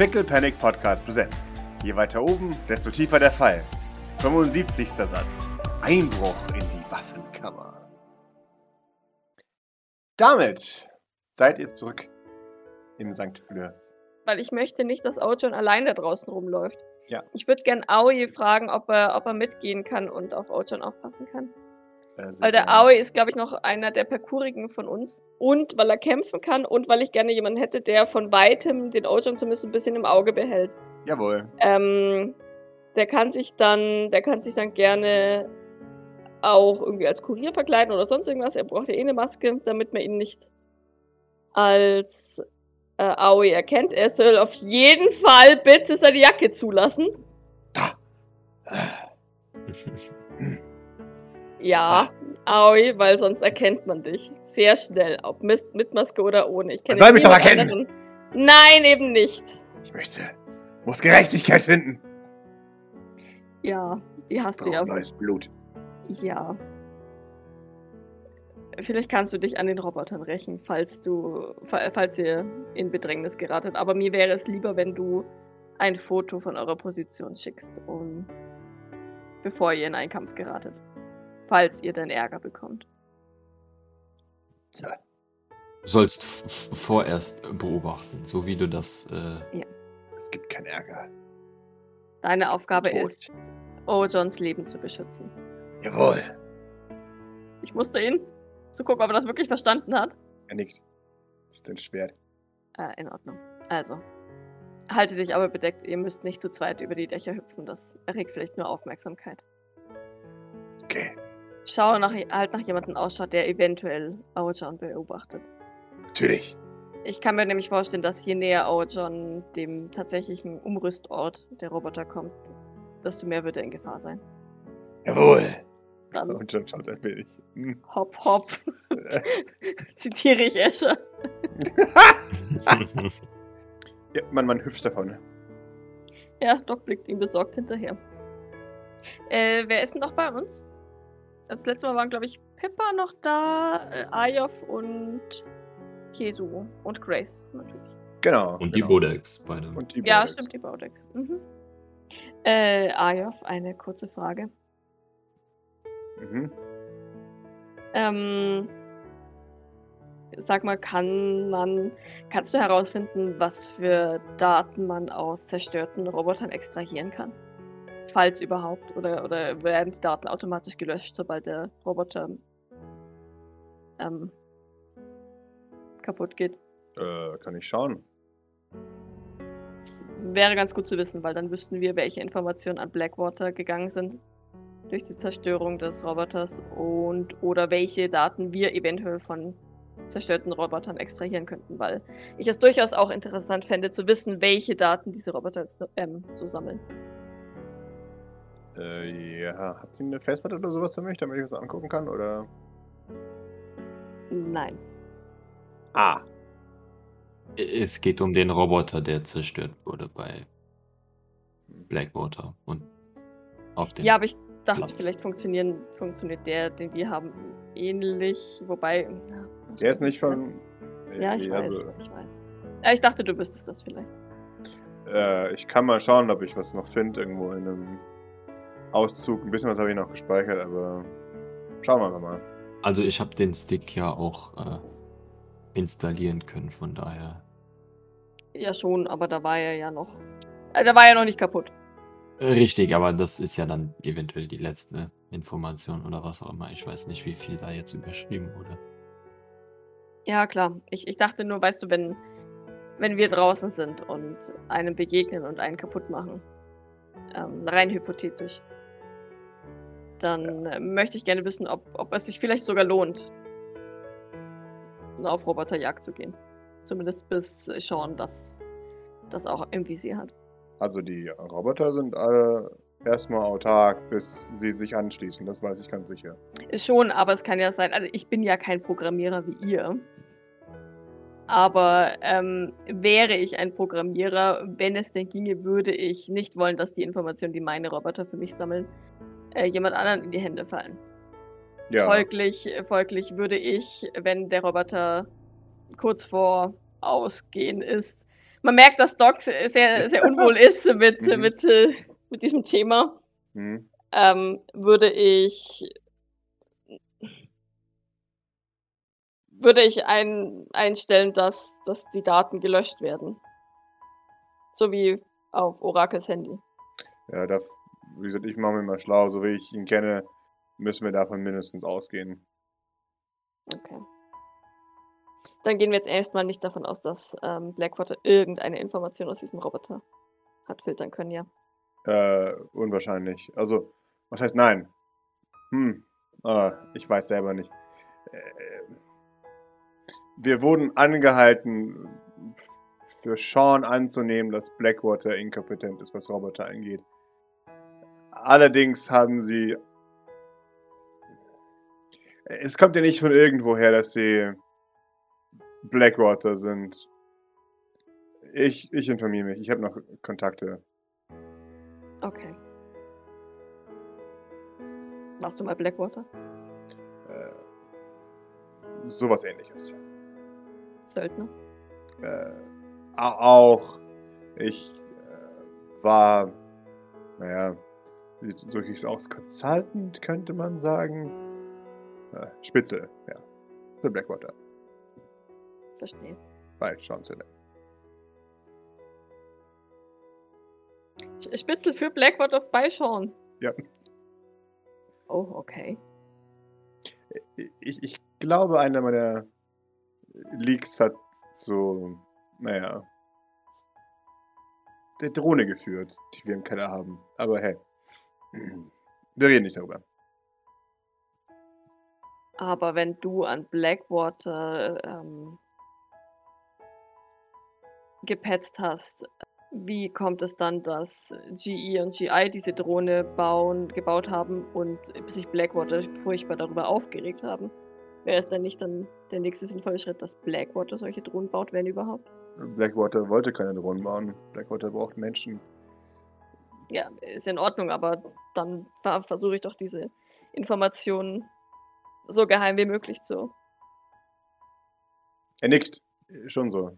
Pickle Panic Podcast Präsenz. Je weiter oben, desto tiefer der Fall. 75. Satz. Einbruch in die Waffenkammer. Damit seid ihr zurück im St. Fleurs. Weil ich möchte nicht, dass Ojon allein da draußen rumläuft. Ja. Ich würde gern Aoi fragen, ob er, ob er mitgehen kann und auf Ojon aufpassen kann. Also, Weil der Aoi ist, glaube ich, noch einer der Parkourigen von uns. Und weil er kämpfen kann und weil ich gerne jemanden hätte, der von weitem den Ojon zumindest ein bisschen im Auge behält. Jawohl. Ähm, der kann sich dann, der kann sich dann gerne auch irgendwie als Kurier verkleiden oder sonst irgendwas. Er braucht ja eh eine Maske, damit man ihn nicht als äh, Aoi erkennt. Er soll auf jeden Fall bitte seine Jacke zulassen. Ja, Aoi, weil sonst erkennt man dich. Sehr schnell, ob mit, mit Maske oder ohne. Ich kenne soll mich doch erkennen. anderen. Nein, eben nicht. Ich möchte, muss Gerechtigkeit finden. Ja, die hast du ja. neues Blut. Ja. Vielleicht kannst du dich an den Robotern rächen, falls du, fa- falls ihr in Bedrängnis geratet. Aber mir wäre es lieber, wenn du ein Foto von eurer Position schickst, um, bevor ihr in einen Kampf geratet. Falls ihr dann Ärger bekommt. Tja, Du sollst vorerst beobachten, so wie du das. Äh, es gibt keinen Ärger. Deine Aufgabe ist, Ojons Leben zu beschützen. Jawohl. Ich musste ihn zu gucken, ob er das wirklich verstanden hat. Er nickt. Das ist ein Schwert. Äh, in Ordnung. Also, halte dich aber bedeckt. Ihr müsst nicht zu zweit über die Dächer hüpfen. Das erregt vielleicht nur Aufmerksamkeit. Okay, Schau nach, halt nach jemandem ausschaut, der eventuell Aojon beobachtet. natürlich. Ich kann mir nämlich vorstellen, dass je näher Aojon dem tatsächlichen Umrüstort der Roboter kommt, desto mehr wird er in Gefahr sein. Jawohl. Dann Und schon schaut ein wenig. Hm. hopp, hopp, zitiere ich Escher. Ja, man, man hüpft davon. Ja, Doc blickt ihm besorgt hinterher. Äh, wer ist denn noch bei uns? Das letzte Mal waren, glaube ich, Pippa noch da, äh, Ayov und Kesu und Grace natürlich. Genau. und die genau. Bodex beide. Und die Ja, Bodex. stimmt, die Baudex. Mhm. Äh, Ayov, eine kurze Frage. Mhm. Ähm, sag mal, kann man, kannst du herausfinden, was für Daten man aus zerstörten Robotern extrahieren kann? Falls überhaupt. Oder, oder werden die Daten automatisch gelöscht, sobald der Roboter ähm, kaputt geht? Äh, kann ich schauen. Das wäre ganz gut zu wissen, weil dann wüssten wir, welche Informationen an Blackwater gegangen sind durch die Zerstörung des Roboters und oder welche Daten wir eventuell von zerstörten Robotern extrahieren könnten, weil ich es durchaus auch interessant fände zu wissen, welche Daten diese Roboter ähm, so sammeln. Äh, ja. Habt ihr eine Festplatte oder sowas für mich, damit ich was angucken kann? Oder. Nein. Ah. Es geht um den Roboter, der zerstört wurde bei Blackwater und auf den. Ja, aber ich dachte, Platz. vielleicht funktionieren, funktioniert der, den wir haben, ähnlich, wobei. ja, Der ist nicht von. Ja, ich äh, weiß, also, ich weiß. Ja, ich dachte, du wüsstest das vielleicht. Äh, ich kann mal schauen, ob ich was noch finde, irgendwo in einem Auszug. Ein bisschen was habe ich noch gespeichert, aber schauen wir einfach mal. Also ich habe den Stick ja auch äh, installieren können, von daher. Ja, schon, aber da war er ja noch. Äh, da war er noch nicht kaputt. Richtig, aber das ist ja dann eventuell die letzte Information oder was auch immer. Ich weiß nicht, wie viel da jetzt überschrieben wurde. Ja, klar. Ich, ich dachte nur, weißt du, wenn, wenn wir draußen sind und einem begegnen und einen kaputt machen, ähm, rein hypothetisch, dann äh, möchte ich gerne wissen, ob, ob es sich vielleicht sogar lohnt, auf Roboterjagd zu gehen. Zumindest bis Sean das, das auch im Visier hat. Also die Roboter sind alle erstmal autark, bis sie sich anschließen. Das weiß ich ganz sicher. Schon, aber es kann ja sein, also ich bin ja kein Programmierer wie ihr. Aber ähm, wäre ich ein Programmierer, wenn es denn ginge, würde ich nicht wollen, dass die Informationen, die meine Roboter für mich sammeln, äh, jemand anderen in die Hände fallen. Ja, Folglich, folglich würde ich, wenn der Roboter kurz vor Ausgehen ist, Man merkt, dass Doc sehr, sehr unwohl ist mit, Mhm. mit, äh, mit diesem Thema. Mhm. Ähm, würde ich. Würde ich ein, einstellen, dass, dass die Daten gelöscht werden. So wie auf Orakels Handy. Ja, da, wie gesagt, ich mache mir mal schlau. So wie ich ihn kenne, müssen wir davon mindestens ausgehen. Okay. Dann gehen wir jetzt erstmal nicht davon aus, dass ähm, Blackwater irgendeine Information aus diesem Roboter hat filtern können, ja. Äh, unwahrscheinlich. Also, was heißt nein? Hm, ah, ich weiß selber nicht. Äh, wir wurden angehalten, für Sean anzunehmen, dass Blackwater inkompetent ist, was Roboter angeht. Allerdings haben sie. Es kommt ja nicht von irgendwoher, dass sie Blackwater sind. Ich, ich informiere mich. Ich habe noch Kontakte. Okay. Warst du mal Blackwater? Äh, sowas ähnliches. Söldner? Äh, au- auch ich äh, war, naja, es aus? Consultant, könnte man sagen. Äh, Spitze, ja. Für Blackwater. Verstehe. Bei Sean. Sch- Spitzel für Blackwater bei Sean. Ja. Oh, okay. Ich, ich glaube, einer meiner Leaks hat so, naja, der Drohne geführt, die wir im Keller haben. Aber hey, wir reden nicht darüber. Aber wenn du an Blackwater ähm, gepetzt hast, wie kommt es dann, dass GE und GI diese Drohne bauen, gebaut haben und sich Blackwater furchtbar darüber aufgeregt haben? Wäre es denn nicht dann der nächste sinnvolle Schritt, dass Blackwater solche Drohnen baut, wenn überhaupt? Blackwater wollte keine Drohnen bauen. Blackwater braucht Menschen. Ja, ist in Ordnung, aber dann ver- versuche ich doch diese Informationen so geheim wie möglich zu. Er nickt. Schon so.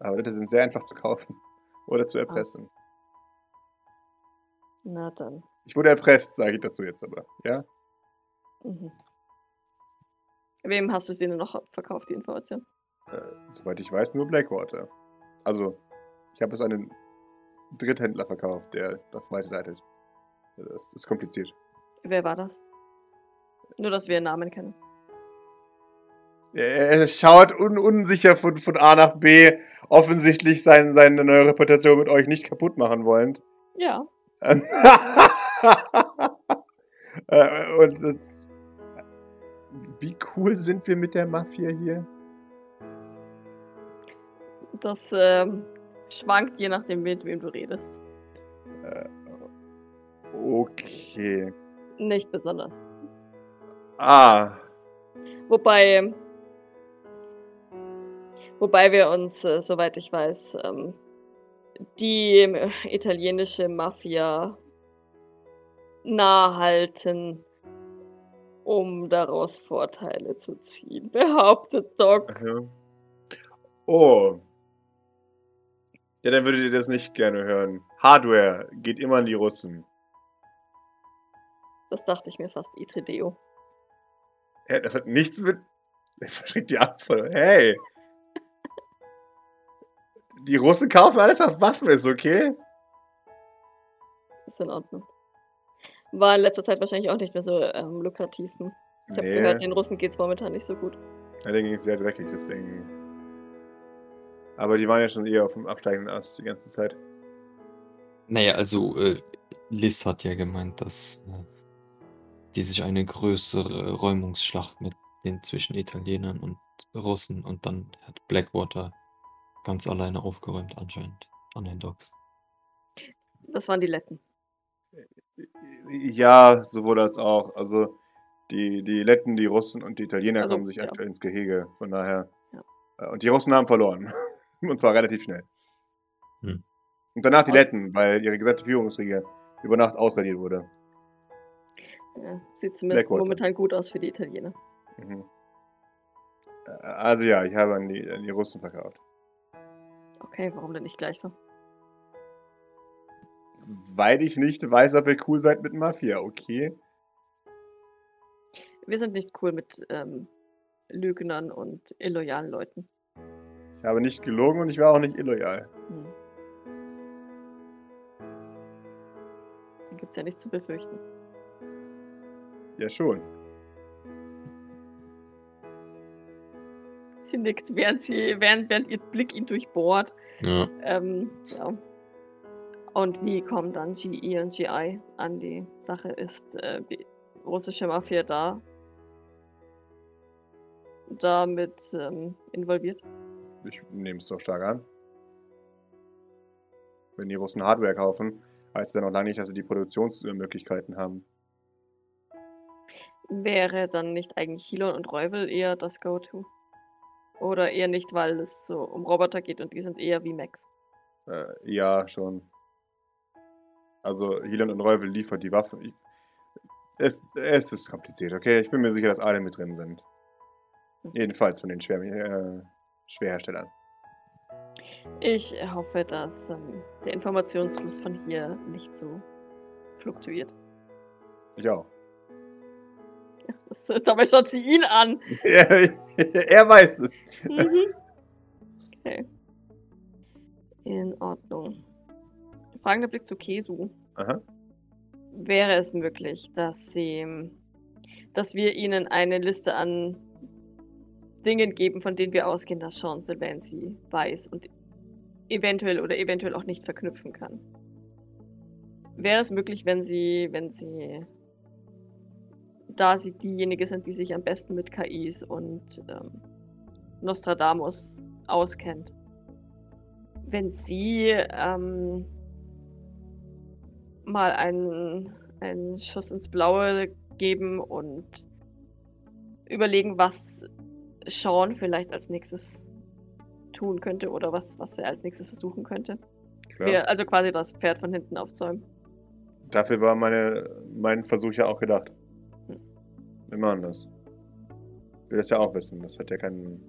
Aber Leute sind sehr einfach zu kaufen. Oder zu erpressen. Na dann. Ich wurde erpresst, sage ich dazu jetzt aber. Ja? Mhm. Wem hast du sie denn noch verkauft, die Information? Äh, soweit ich weiß, nur Blackwater. Also, ich habe es an einen Dritthändler verkauft, der das weiterleitet. Das ist kompliziert. Wer war das? Nur, dass wir Namen kennen. Er, schaut un unsicher von, von A nach B, offensichtlich sein, seine neue Reputation mit euch nicht kaputt machen wollend. Ja. Äh, Und jetzt, wie cool sind wir mit der Mafia hier? Das ähm, schwankt je nachdem, mit wem du redest. Äh, okay. Nicht besonders. Ah, Wobei. Wobei wir uns, äh, soweit ich weiß, ähm, die äh, italienische Mafia nahe halten, um daraus Vorteile zu ziehen, behauptet Doc. aha. Oh. Ja, dann würdet ihr das nicht gerne hören. Hardware geht immer an die Russen. Das dachte ich mir fast, Itrideo. Hä, das hat nichts mit. Er verschreckt die Antwort. Hey! Die Russen kaufen alles, was Waffen ist, okay? Ist in Ordnung. War in letzter Zeit wahrscheinlich auch nicht mehr so ähm, lukrativ. hm? Ich habe Nee. gehört, den Russen geht's momentan nicht so gut. Ja, denen ging es sehr dreckig, deswegen. Aber die waren ja schon eher auf dem absteigenden Ast die ganze Zeit. Naja, also äh, Liz hat ja gemeint, dass äh, die sich eine größere Räumungsschlacht mit den zwischen Italienern und Russen und dann hat Blackwater ganz alleine aufgeräumt anscheinend an den Docks. Das waren die Letten. Ja, sowohl als auch. Also die, die Letten, die Russen und die Italiener Also, kommen sich ja. aktuell ins Gehege. Von daher. Ja. Äh, Und die Russen haben verloren. und zwar relativ schnell. Hm. Und danach die Aus- Letten, weil ihre gesamte Führungsriege über Nacht ausradiert wurde. Ja, sieht zumindest Blackwater. momentan gut aus für die Italiener. Mhm. Äh, Also ja, ich habe an die, an die Russen verkauft. Okay, warum denn nicht gleich so? Weil ich nicht weiß, ob ihr cool seid mit Mafia, okay? Wir sind nicht cool mit ähm, Lügnern und illoyalen Leuten. Ich habe nicht gelogen und ich war auch nicht illoyal. Hm. Da gibt's ja nichts zu befürchten. Ja, schon. Sie nickt, während, sie, während, während ihr Blick ihn durchbohrt. Ja. Ähm, ja. Und wie kommen dann GE und GI an die Sache? Ist äh, die russische Mafia da damit ähm, involviert? Ich nehme es doch stark an. Wenn die Russen Hardware kaufen, heißt es ja noch lange nicht, dass sie die Produktionsmöglichkeiten haben. Wäre dann nicht eigentlich Hilon und Reuvel eher das Go-To? Oder eher nicht, weil es so um Roboter geht und die sind eher wie Max? Äh, ja, schon. Also, Hilon und Reuvel liefert die Waffen. Ich, es, es ist kompliziert, okay? Ich bin mir sicher, dass alle mit drin sind. Jedenfalls von den Schwer, äh, Schwerherstellern. Ich hoffe, dass ähm, der Informationsfluss von hier nicht so fluktuiert. Das, dabei schaut sie ihn an. er weiß es. Mhm. Okay. In Ordnung. Fragender Blick zu Kesu. Aha. Wäre es möglich, dass sie, dass wir ihnen eine Liste an Dingen geben, von denen wir ausgehen, dass Sean Sylvain sie weiß und eventuell oder eventuell auch nicht verknüpfen kann? Wäre es möglich, wenn sie, wenn sie, da sie diejenige sind, die sich am besten mit KIs und ähm, Nostradamus auskennt, wenn sie ähm, mal einen, einen Schuss ins Blaue geben und überlegen, was Sean vielleicht als nächstes tun könnte oder was, was er als nächstes versuchen könnte. Wir, also quasi das Pferd von hinten aufzäumen. Dafür war meine, mein Versuch ja auch gedacht. Immer anders. Ich will das ja auch wissen. Das hat ja keinen.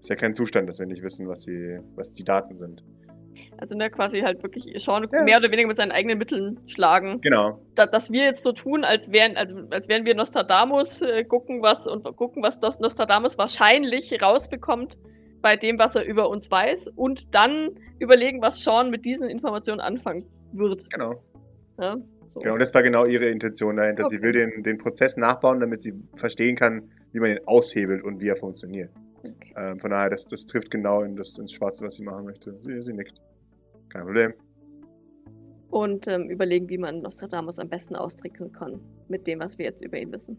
Ist ja kein Zustand, dass wir nicht wissen, was die, was die Daten sind. Also ne, quasi halt wirklich Sean Ja. mehr oder weniger mit seinen eigenen Mitteln schlagen. Genau. Da, dass wir jetzt so tun, als wären, also, als wären wir Nostradamus äh, gucken, was und gucken, was Nos- Nostradamus wahrscheinlich rausbekommt bei dem, was er über uns weiß, und dann überlegen, was Sean mit diesen Informationen anfangen wird. Genau. Ja, so. Genau, und das war genau ihre Intention dahinter. Sie Okay. will den, den Prozess nachbauen, damit sie verstehen kann, wie man ihn aushebelt und wie er funktioniert. Okay. Ähm, von daher, das, das trifft genau in das, ins Schwarze, was sie machen möchte. Sie, sie nickt. Kein Problem. Und ähm, überlegen, wie man Nostradamus am besten austricksen kann mit dem, was wir jetzt über ihn wissen.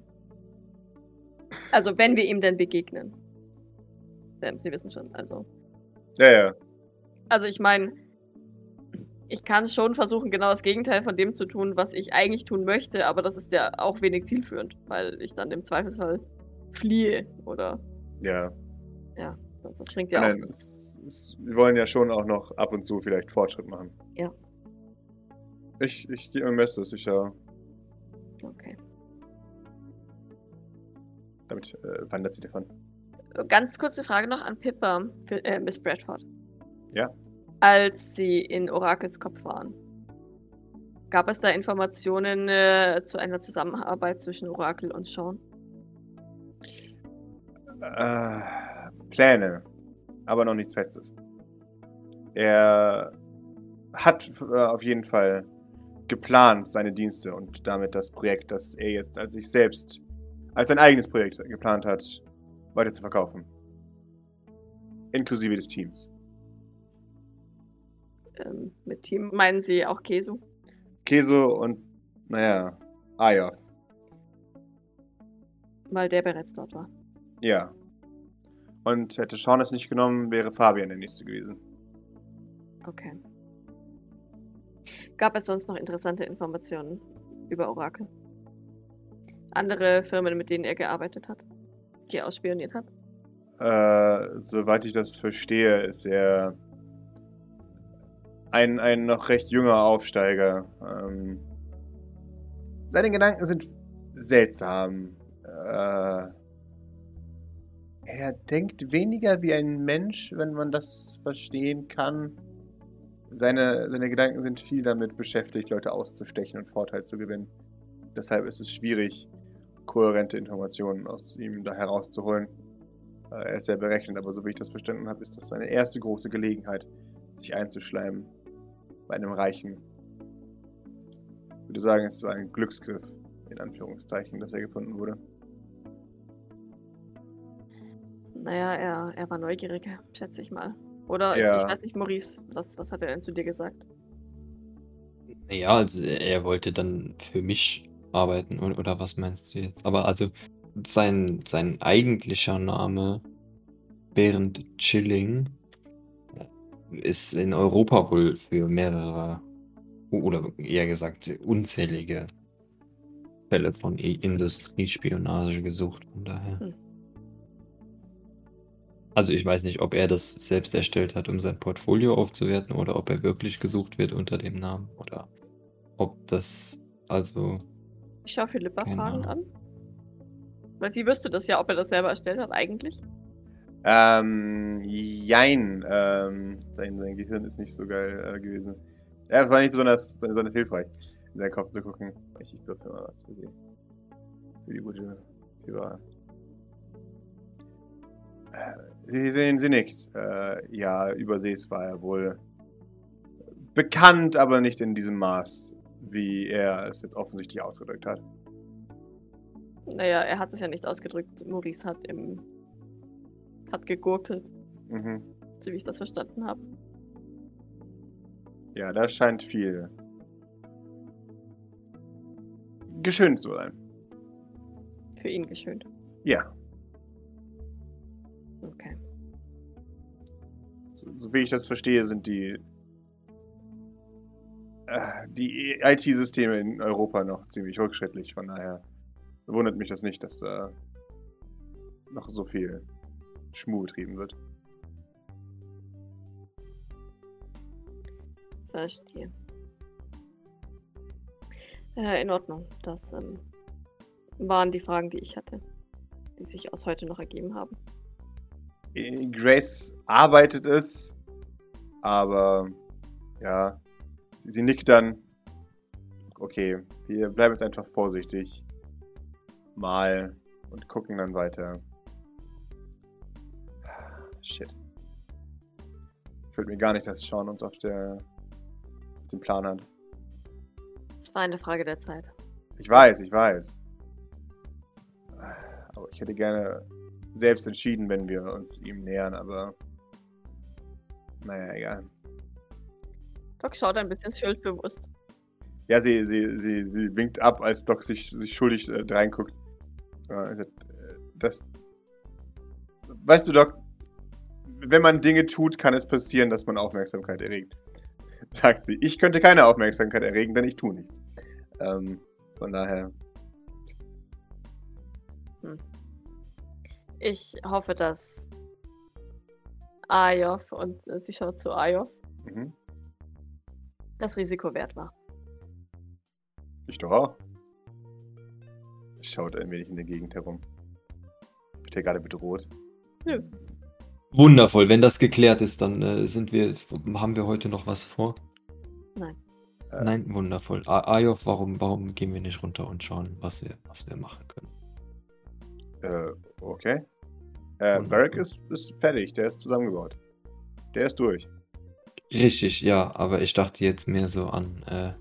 Also, wenn wir ihm denn begegnen. Ähm, Sie wissen schon, also. Ja, ja. Also, ich meine, ich kann schon versuchen, genau das Gegenteil von dem zu tun, was ich eigentlich tun möchte, aber das ist ja auch wenig zielführend, weil ich dann im Zweifelsfall fliehe oder Ja. ja, sonst das bringt ja auch Nein, nichts. es, es, wir wollen ja schon auch noch ab und zu vielleicht Fortschritt machen. Ja. Ich, ich gebe mein Bestes. Ich ja. Okay. Damit äh, wandert sie davon. Ganz kurze Frage noch an Pippa, für, äh, Miss Bradford. Ja. Als sie in Orakels Kopf waren, gab es da Informationen äh, zu einer Zusammenarbeit zwischen Orakel und Sean? Äh, Pläne, aber noch nichts Festes. Er hat äh, auf jeden Fall geplant, seine Dienste und damit das Projekt, das er jetzt als sich selbst, als sein eigenes Projekt geplant hat, weiter zu verkaufen. Inklusive des Teams. Ähm, mit Team meinen Sie auch Kesu? Keso und, naja, Ayov. Weil der bereits dort war. Ja. Und hätte Sean es nicht genommen, wäre Fabian der Nächste gewesen. Okay. Gab es sonst noch interessante Informationen über Orakel? Andere Firmen, mit denen er gearbeitet hat? Die er ausspioniert hat? Äh, soweit ich das verstehe, ist er ein, ein noch recht junger Aufsteiger. Ähm, seine Gedanken sind seltsam. Äh, Er denkt weniger wie ein Mensch, wenn man das verstehen kann. Seine, seine Gedanken sind viel damit beschäftigt, Leute auszustechen und Vorteil zu gewinnen. Deshalb ist es schwierig, kohärente Informationen aus ihm da herauszuholen. Äh, er ist sehr berechnet, aber so wie ich das verstanden habe, ist das seine erste große Gelegenheit, sich einzuschleimen bei einem Reichen. Ich würde sagen, es war ein Glücksgriff, in Anführungszeichen, dass er gefunden wurde. Naja, er, er war neugierig, schätze ich mal. Oder Ja. ich, ich weiß nicht, Maurice, was, was hat er denn zu dir gesagt? Ja, also er wollte dann für mich arbeiten oder, oder was meinst du jetzt? Aber also sein, sein eigentlicher Name Bernd Chilling ist in Europa wohl für mehrere oder eher gesagt unzählige Fälle von Industriespionage gesucht. Von daher. Hm. Also ich weiß nicht, ob er das selbst erstellt hat, um sein Portfolio aufzuwerten, oder ob er wirklich gesucht wird unter dem Namen, oder ob das also Ich schaue Philippa Keine fragend an. Weil sie wüsste das ja, ob er das selber erstellt hat, eigentlich. Ähm, jein. Ähm, sein, sein Gehirn ist nicht so geil äh, gewesen. Er war nicht besonders, besonders hilfreich, in seinen Kopf zu gucken. Ich, ich würfel mal was für sie. Für die gute Führer. Äh, Sie sehen, sie nickt. Äh, ja, übersees war er wohl bekannt, aber nicht in diesem Maß, wie er es jetzt offensichtlich ausgedrückt hat. Naja, er hat es ja nicht ausgedrückt. Maurice hat im. Hat gegurkelt, Mhm. so wie ich das verstanden habe. Ja, da scheint viel geschönt zu sein. Für ihn geschönt. Ja, Okay. so, so wie ich das verstehe, sind die äh, die IT-Systeme in Europa noch ziemlich rückschrittlich. Von daher wundert mich das nicht, dass da noch so viel Schmuh betrieben wird. Verstehe. Äh, in Ordnung. Das ähm, waren die Fragen, die ich hatte, die sich aus heute noch ergeben haben. Äh, Grace arbeitet es, aber ja, sie, sie nickt dann. Okay, wir bleiben jetzt einfach vorsichtig. Mal und gucken dann weiter. Shit. Fällt mir gar nicht, dass Sean uns auf der auf dem Plan hat. Es war eine Frage der Zeit. Ich weiß, ich weiß. Aber ich hätte gerne selbst entschieden, wenn wir uns ihm nähern, aber naja, egal. Doc schaut ein bisschen schuldbewusst. Ja, sie, sie, sie, sie winkt ab, als Doc sich, sich schuldig äh, reinguckt. Äh, äh, das. Weißt du, Doc, wenn man Dinge tut, kann es passieren, dass man Aufmerksamkeit erregt. Sagt sie. Ich könnte keine Aufmerksamkeit erregen, denn ich tue nichts. Ähm, von daher. Ich hoffe, dass Ayov und äh, sie schaut zu Ayov Mhm. das Risiko wert war. Ich doch auch. Schaut ein wenig in der Gegend herum. Wird er gerade bedroht? Nö. Wundervoll, wenn das geklärt ist, dann äh, sind wir, haben wir heute noch was vor? Nein. Äh. Nein, wundervoll. Ayov, warum, warum gehen wir nicht runter und schauen, was wir, was wir machen können? Äh, okay. Äh. Barrack ist, ist fertig, der ist zusammengebaut. Der ist durch. Richtig, ja, aber ich dachte jetzt mehr so an äh,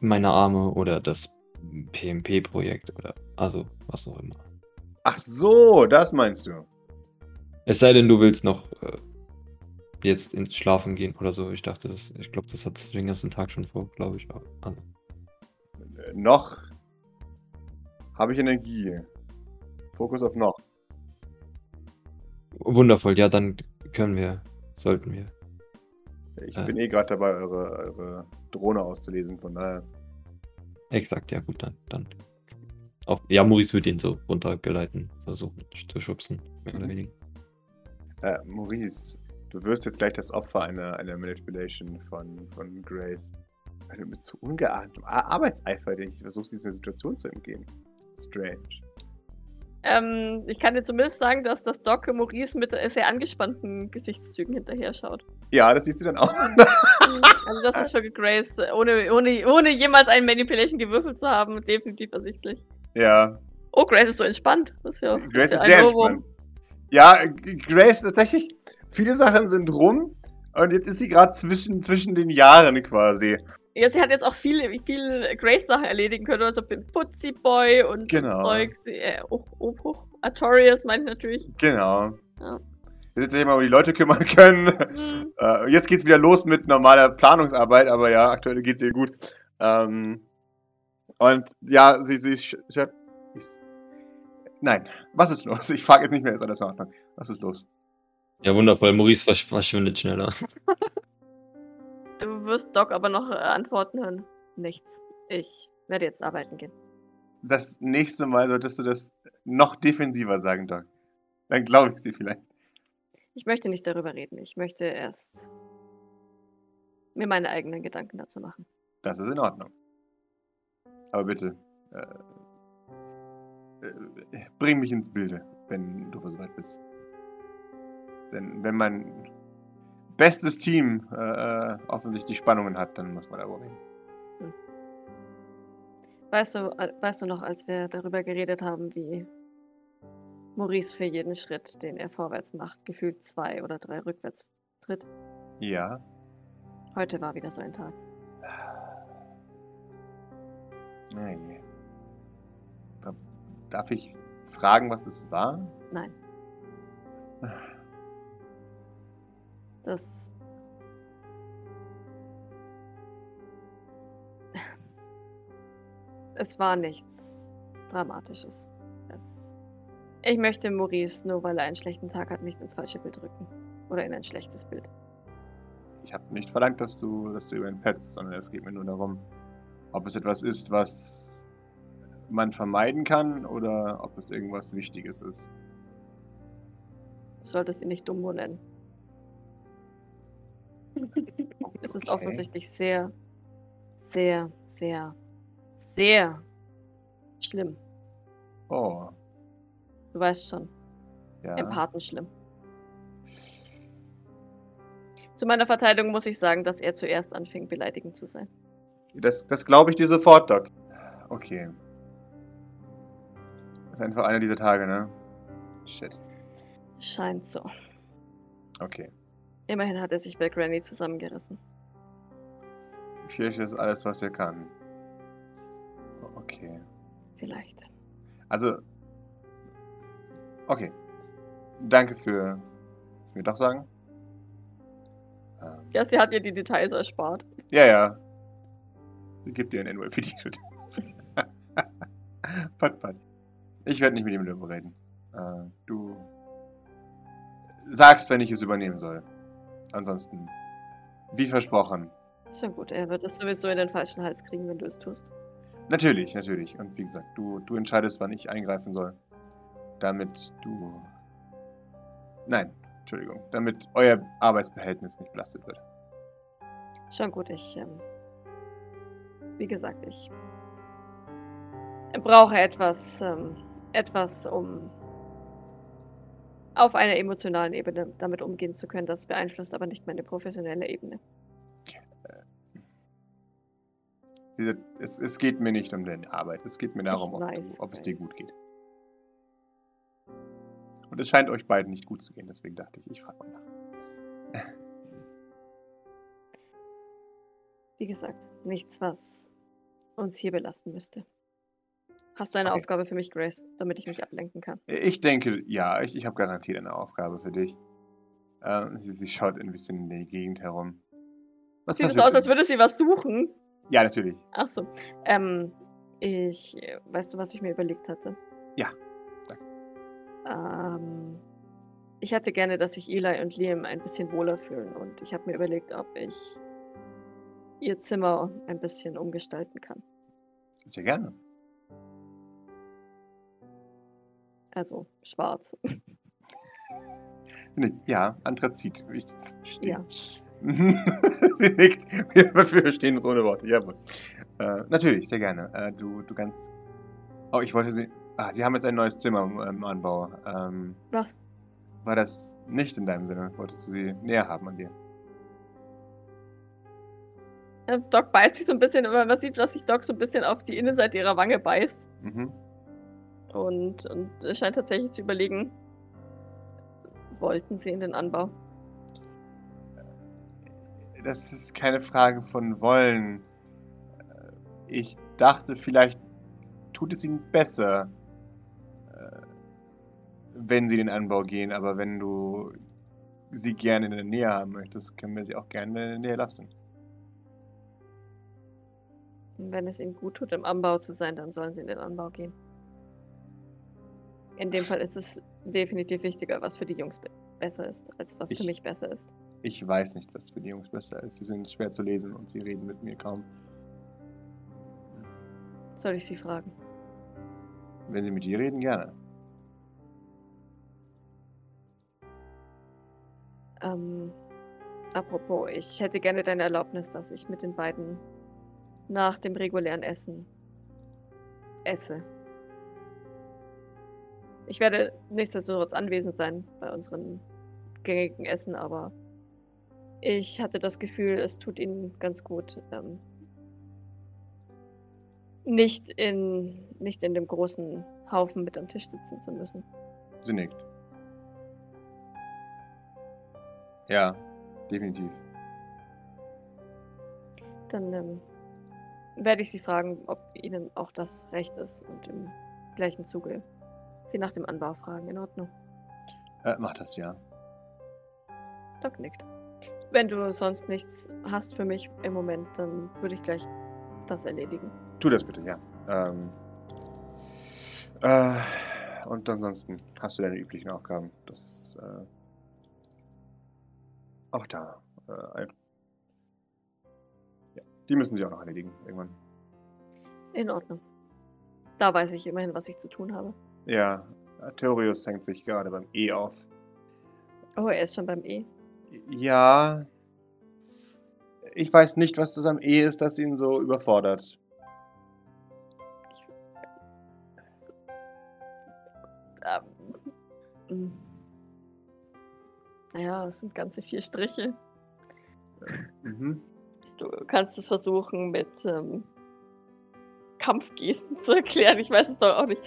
meine Arme oder das PMP-Projekt oder also was auch immer. Ach so, das meinst du. Es sei denn, du willst noch äh, jetzt ins Schlafen gehen oder so. Ich dachte, das, ich glaube, das hat den ganzen Tag schon vor, glaube ich. Also, Äh, noch habe ich Energie. Fokus auf noch. wundervoll, ja, dann können wir, sollten wir. Ich Äh. bin eh gerade dabei, eure, eure Drohne auszulesen, von daher. Exakt, ja gut, dann. dann. Auf, ja, Maurice wird ihn so runtergeleiten, versuchen zu schubsen, mehr oder Mhm. weniger. Äh, Maurice, du wirst jetzt gleich das Opfer einer, einer Manipulation von, von Grace. Weil du mit so ungeahntem Ar- Arbeitseifer, den ich versuchst, dieser Situation zu entgehen. Strange. Ähm, ich kann dir zumindest sagen, dass das Doc Maurice mit sehr angespannten Gesichtszügen hinterher schaut. Ja, das sieht sie dann auch. Also das ist für Grace, ohne, ohne, ohne jemals einen Manipulation gewürfelt zu haben, definitiv ersichtlich. ja. Oh, Grace ist so entspannt. Das ist ja, Grace ja ist ein sehr entspannt. Ja, Grace tatsächlich, viele Sachen sind rum und jetzt ist sie gerade zwischen, zwischen den Jahren quasi. Ja, sie hat jetzt auch viel, viel Grace-Sachen erledigen können, also mit Putzi Boy und Genau. Zeugs. Äh, oh, oh, oh, Artorias meint natürlich. Genau. Ja. Jetzt sich mal um die Leute kümmern können. Hm. Äh, jetzt geht's wieder los mit normaler Planungsarbeit, aber ja, aktuell geht's ihr gut. Ähm, und ja, sie, sie, ich, nein, was ist los? Ich frage jetzt nicht mehr, ist alles in Ordnung. Was ist los? Ja, wundervoll. Maurice versch verschwindet schneller. Du wirst Doc aber noch äh, antworten hören. Nichts. Ich werde jetzt arbeiten gehen. Das nächste Mal solltest du das noch defensiver sagen, Doc. Dann glaube ich dir vielleicht. Ich möchte nicht darüber reden. Ich möchte erst mir meine eigenen Gedanken dazu machen. Das ist in Ordnung. Aber bitte, äh, äh, bring mich ins Bilde, wenn du soweit bist. Denn wenn mein bestes Team äh, äh, offensichtlich Spannungen hat, dann muss man darüber reden. Weißt du, äh, weißt du noch, als wir darüber geredet haben, wie Maurice für jeden Schritt, den er vorwärts macht, gefühlt zwei oder drei rückwärts tritt? Ja. Heute war wieder so ein Tag. Na je. Da- Darf ich fragen, was es war? Nein. Das. Es war nichts Dramatisches. Es ich möchte Maurice, nur weil er einen schlechten Tag hat, nicht ins falsche Bild rücken. Oder in ein schlechtes Bild. Ich habe nicht verlangt, dass du, dass du über ihn petzt, sondern es geht mir nur darum, ob es etwas ist, was man vermeiden kann oder ob es irgendwas Wichtiges ist. Du solltest ihn nicht Dumbo nennen. Es ist Okay. offensichtlich sehr, sehr, sehr, sehr schlimm. Oh, Du weißt schon, ja. empathenschlimm. Zu meiner Verteidigung muss ich sagen, dass er zuerst anfing, beleidigend zu sein. Das, das glaube ich dir sofort, Doc. Okay. Das ist einfach einer dieser Tage, ne? Shit. Scheint so. Okay. Immerhin hat er sich bei Granny zusammengerissen. Vielleicht ist alles, was er kann. Okay. Vielleicht. Also. Okay. Danke für es mir doch sagen. Ähm, Ja, sie hat ihr die Details erspart. ja, ja. Sie gibt dir ein NYPD-Schritt. pat, pat. Ich werde nicht mit ihm darüber reden. Äh, du sagst, wenn ich es übernehmen soll. Ansonsten, wie versprochen. Schon gut, er wird es sowieso in den falschen Hals kriegen, wenn du es tust. Natürlich, natürlich. Und wie gesagt, du, du entscheidest, wann ich eingreifen soll. Damit du. Nein, Entschuldigung. Damit euer Arbeitsbehältnis nicht belastet wird. Schon gut, ich. Ähm, wie gesagt, ich brauche etwas, ähm, etwas, um auf einer emotionalen Ebene damit umgehen zu können. Das beeinflusst aber nicht meine professionelle Ebene. Diese, es, es geht mir nicht um deine Arbeit. Es geht mir darum, ob, weiß, du, ob es dir gut geht. Und es scheint euch beiden nicht gut zu gehen. Deswegen dachte ich, ich frage mal nach. Wie gesagt, nichts, was uns hier belasten müsste. Hast du eine Okay. Aufgabe für mich, Grace, damit ich mich ablenken kann? Ich denke, ja, ich, ich habe garantiert eine Aufgabe für dich. Ähm, sie, sie schaut ein bisschen in die Gegend herum. Was, Sieht es aus, als würde sie was suchen? Ja, natürlich. Ach so. Ähm, ich. Weißt du, was ich mir überlegt hatte? Ja, sag. Ähm, ich hätte gerne, dass sich Eli und Liam ein bisschen wohler fühlen und ich habe mir überlegt, ob ich ihr Zimmer ein bisschen umgestalten kann. Sehr gerne. Also schwarz. Ja, Anthrazit. Ich. Ja. Sie nickt. Wir verstehen uns ohne Worte. Jawohl. Äh, natürlich, sehr gerne. Äh, du, du ganz. Oh, ich wollte sie. Ah, Sie haben jetzt ein neues Zimmer im, im Anbau. Ähm, Was? war das nicht in deinem Sinne? Wolltest du sie näher haben an dir? Äh, Doc beißt sich so ein bisschen, aber man sieht, dass sich Doc so ein bisschen auf die Innenseite ihrer Wange beißt. Mhm. Und, und scheint tatsächlich zu überlegen, wollten sie in den Anbau? Das ist keine Frage von wollen. Äh, Ich dachte, vielleicht tut es ihnen besser, äh, wenn sie in den Anbau gehen. Aber wenn du sie gerne in der Nähe haben möchtest, können wir sie auch gerne in der Nähe lassen. Wenn es ihnen gut tut, im Anbau zu sein, dann sollen sie in den Anbau gehen. In dem Fall ist es definitiv wichtiger, was für die Jungs be besser ist, als was Ich- für mich besser ist. Ich weiß nicht, was für die Jungs besser ist. Sie sind schwer zu lesen und sie reden mit mir kaum. Soll ich sie fragen? Wenn sie mit dir reden, gerne. Ähm, apropos, ich hätte gerne deine Erlaubnis, dass ich mit den beiden nach dem regulären Essen esse. Ich werde nichtsdestotrotz anwesend sein bei unseren gängigen Essen, aber ich hatte das Gefühl, es tut ihnen ganz gut, ähm, nicht in, nicht in dem großen Haufen mit am Tisch sitzen zu müssen. Sie nickt. Ja, definitiv. Dann ähm, werde ich Sie fragen, ob Ihnen auch das recht ist und im gleichen Zuge Sie nach dem Anbau fragen. In Ordnung. Äh, mach das ja. Doc nickt. Wenn du sonst nichts hast für mich im Moment, dann würde ich gleich das erledigen. Tu das bitte, ja. Ähm, äh, und ansonsten hast du deine üblichen Aufgaben. Das, äh, auch da. Äh, ja, die müssen sie auch noch erledigen, irgendwann. In Ordnung. Da weiß ich immerhin, was ich zu tun habe. Ja, Theorius hängt sich gerade beim E auf. Oh, er ist schon beim E. Ja. Ich weiß nicht, was das am E ist, das ihn so überfordert. Ähm. Naja, es sind ganze vier Striche. Mhm. Du kannst es versuchen mit ähm, Kampfgesten zu erklären. Ich weiß es doch auch nicht.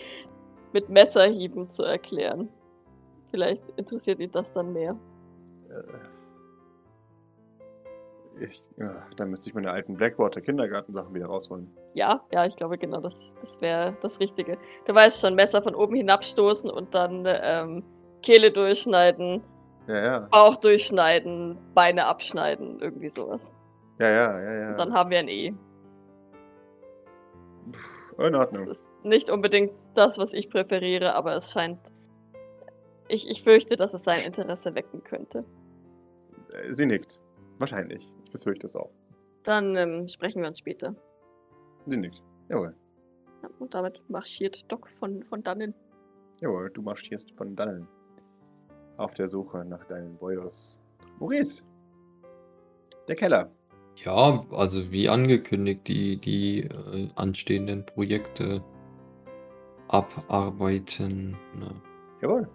Mit Messerhieben zu erklären. Vielleicht interessiert ihn das dann mehr. Äh, Ich, ja, dann müsste ich meine alten Blackwater Kindergartensachen wieder rausholen. Ja, ja, ich glaube genau, das, das wäre das Richtige. Du weißt schon, Messer von oben hinabstoßen und dann ähm, Kehle durchschneiden, Ja, ja. Bauch durchschneiden, Beine abschneiden, irgendwie sowas. Ja, ja, ja, ja. Und dann haben wir ein E. In Das Ordnung. ist nicht unbedingt das, was ich präferiere, aber es scheint. Ich, ich fürchte, dass es sein Interesse wecken könnte. Äh, Sie nickt. Wahrscheinlich. Ich befürchte es auch. Dann ähm, sprechen wir uns später. Sie nickt. Jawohl. Ja, und damit marschiert Doc von, von dannen. Jawohl, du marschierst von dannen. Auf der Suche nach deinen Boyos. Maurice! Der Keller. Ja, also wie angekündigt, die, die äh, anstehenden Projekte abarbeiten. Ne? Jawohl.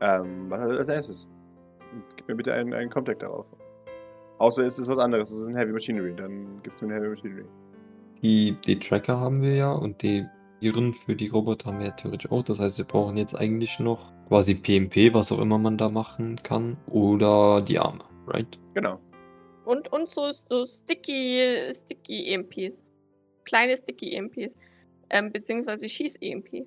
Ähm, was als erstes? Gib mir bitte einen, einen Contact darauf. Außer es ist was anderes, es ist ein Heavy Machinery, dann gibst du mir eine Heavy Machinery. Die, die Tracker haben wir ja und die Viren für die Roboter haben wir ja theoretisch auch. Das heißt, wir brauchen jetzt eigentlich noch quasi PMP, was auch immer man da machen kann, oder die Arme, right? Genau. Und, und so, so sticky, sticky EMPs. Kleine sticky EMPs. Ähm, beziehungsweise Schieß-EMP.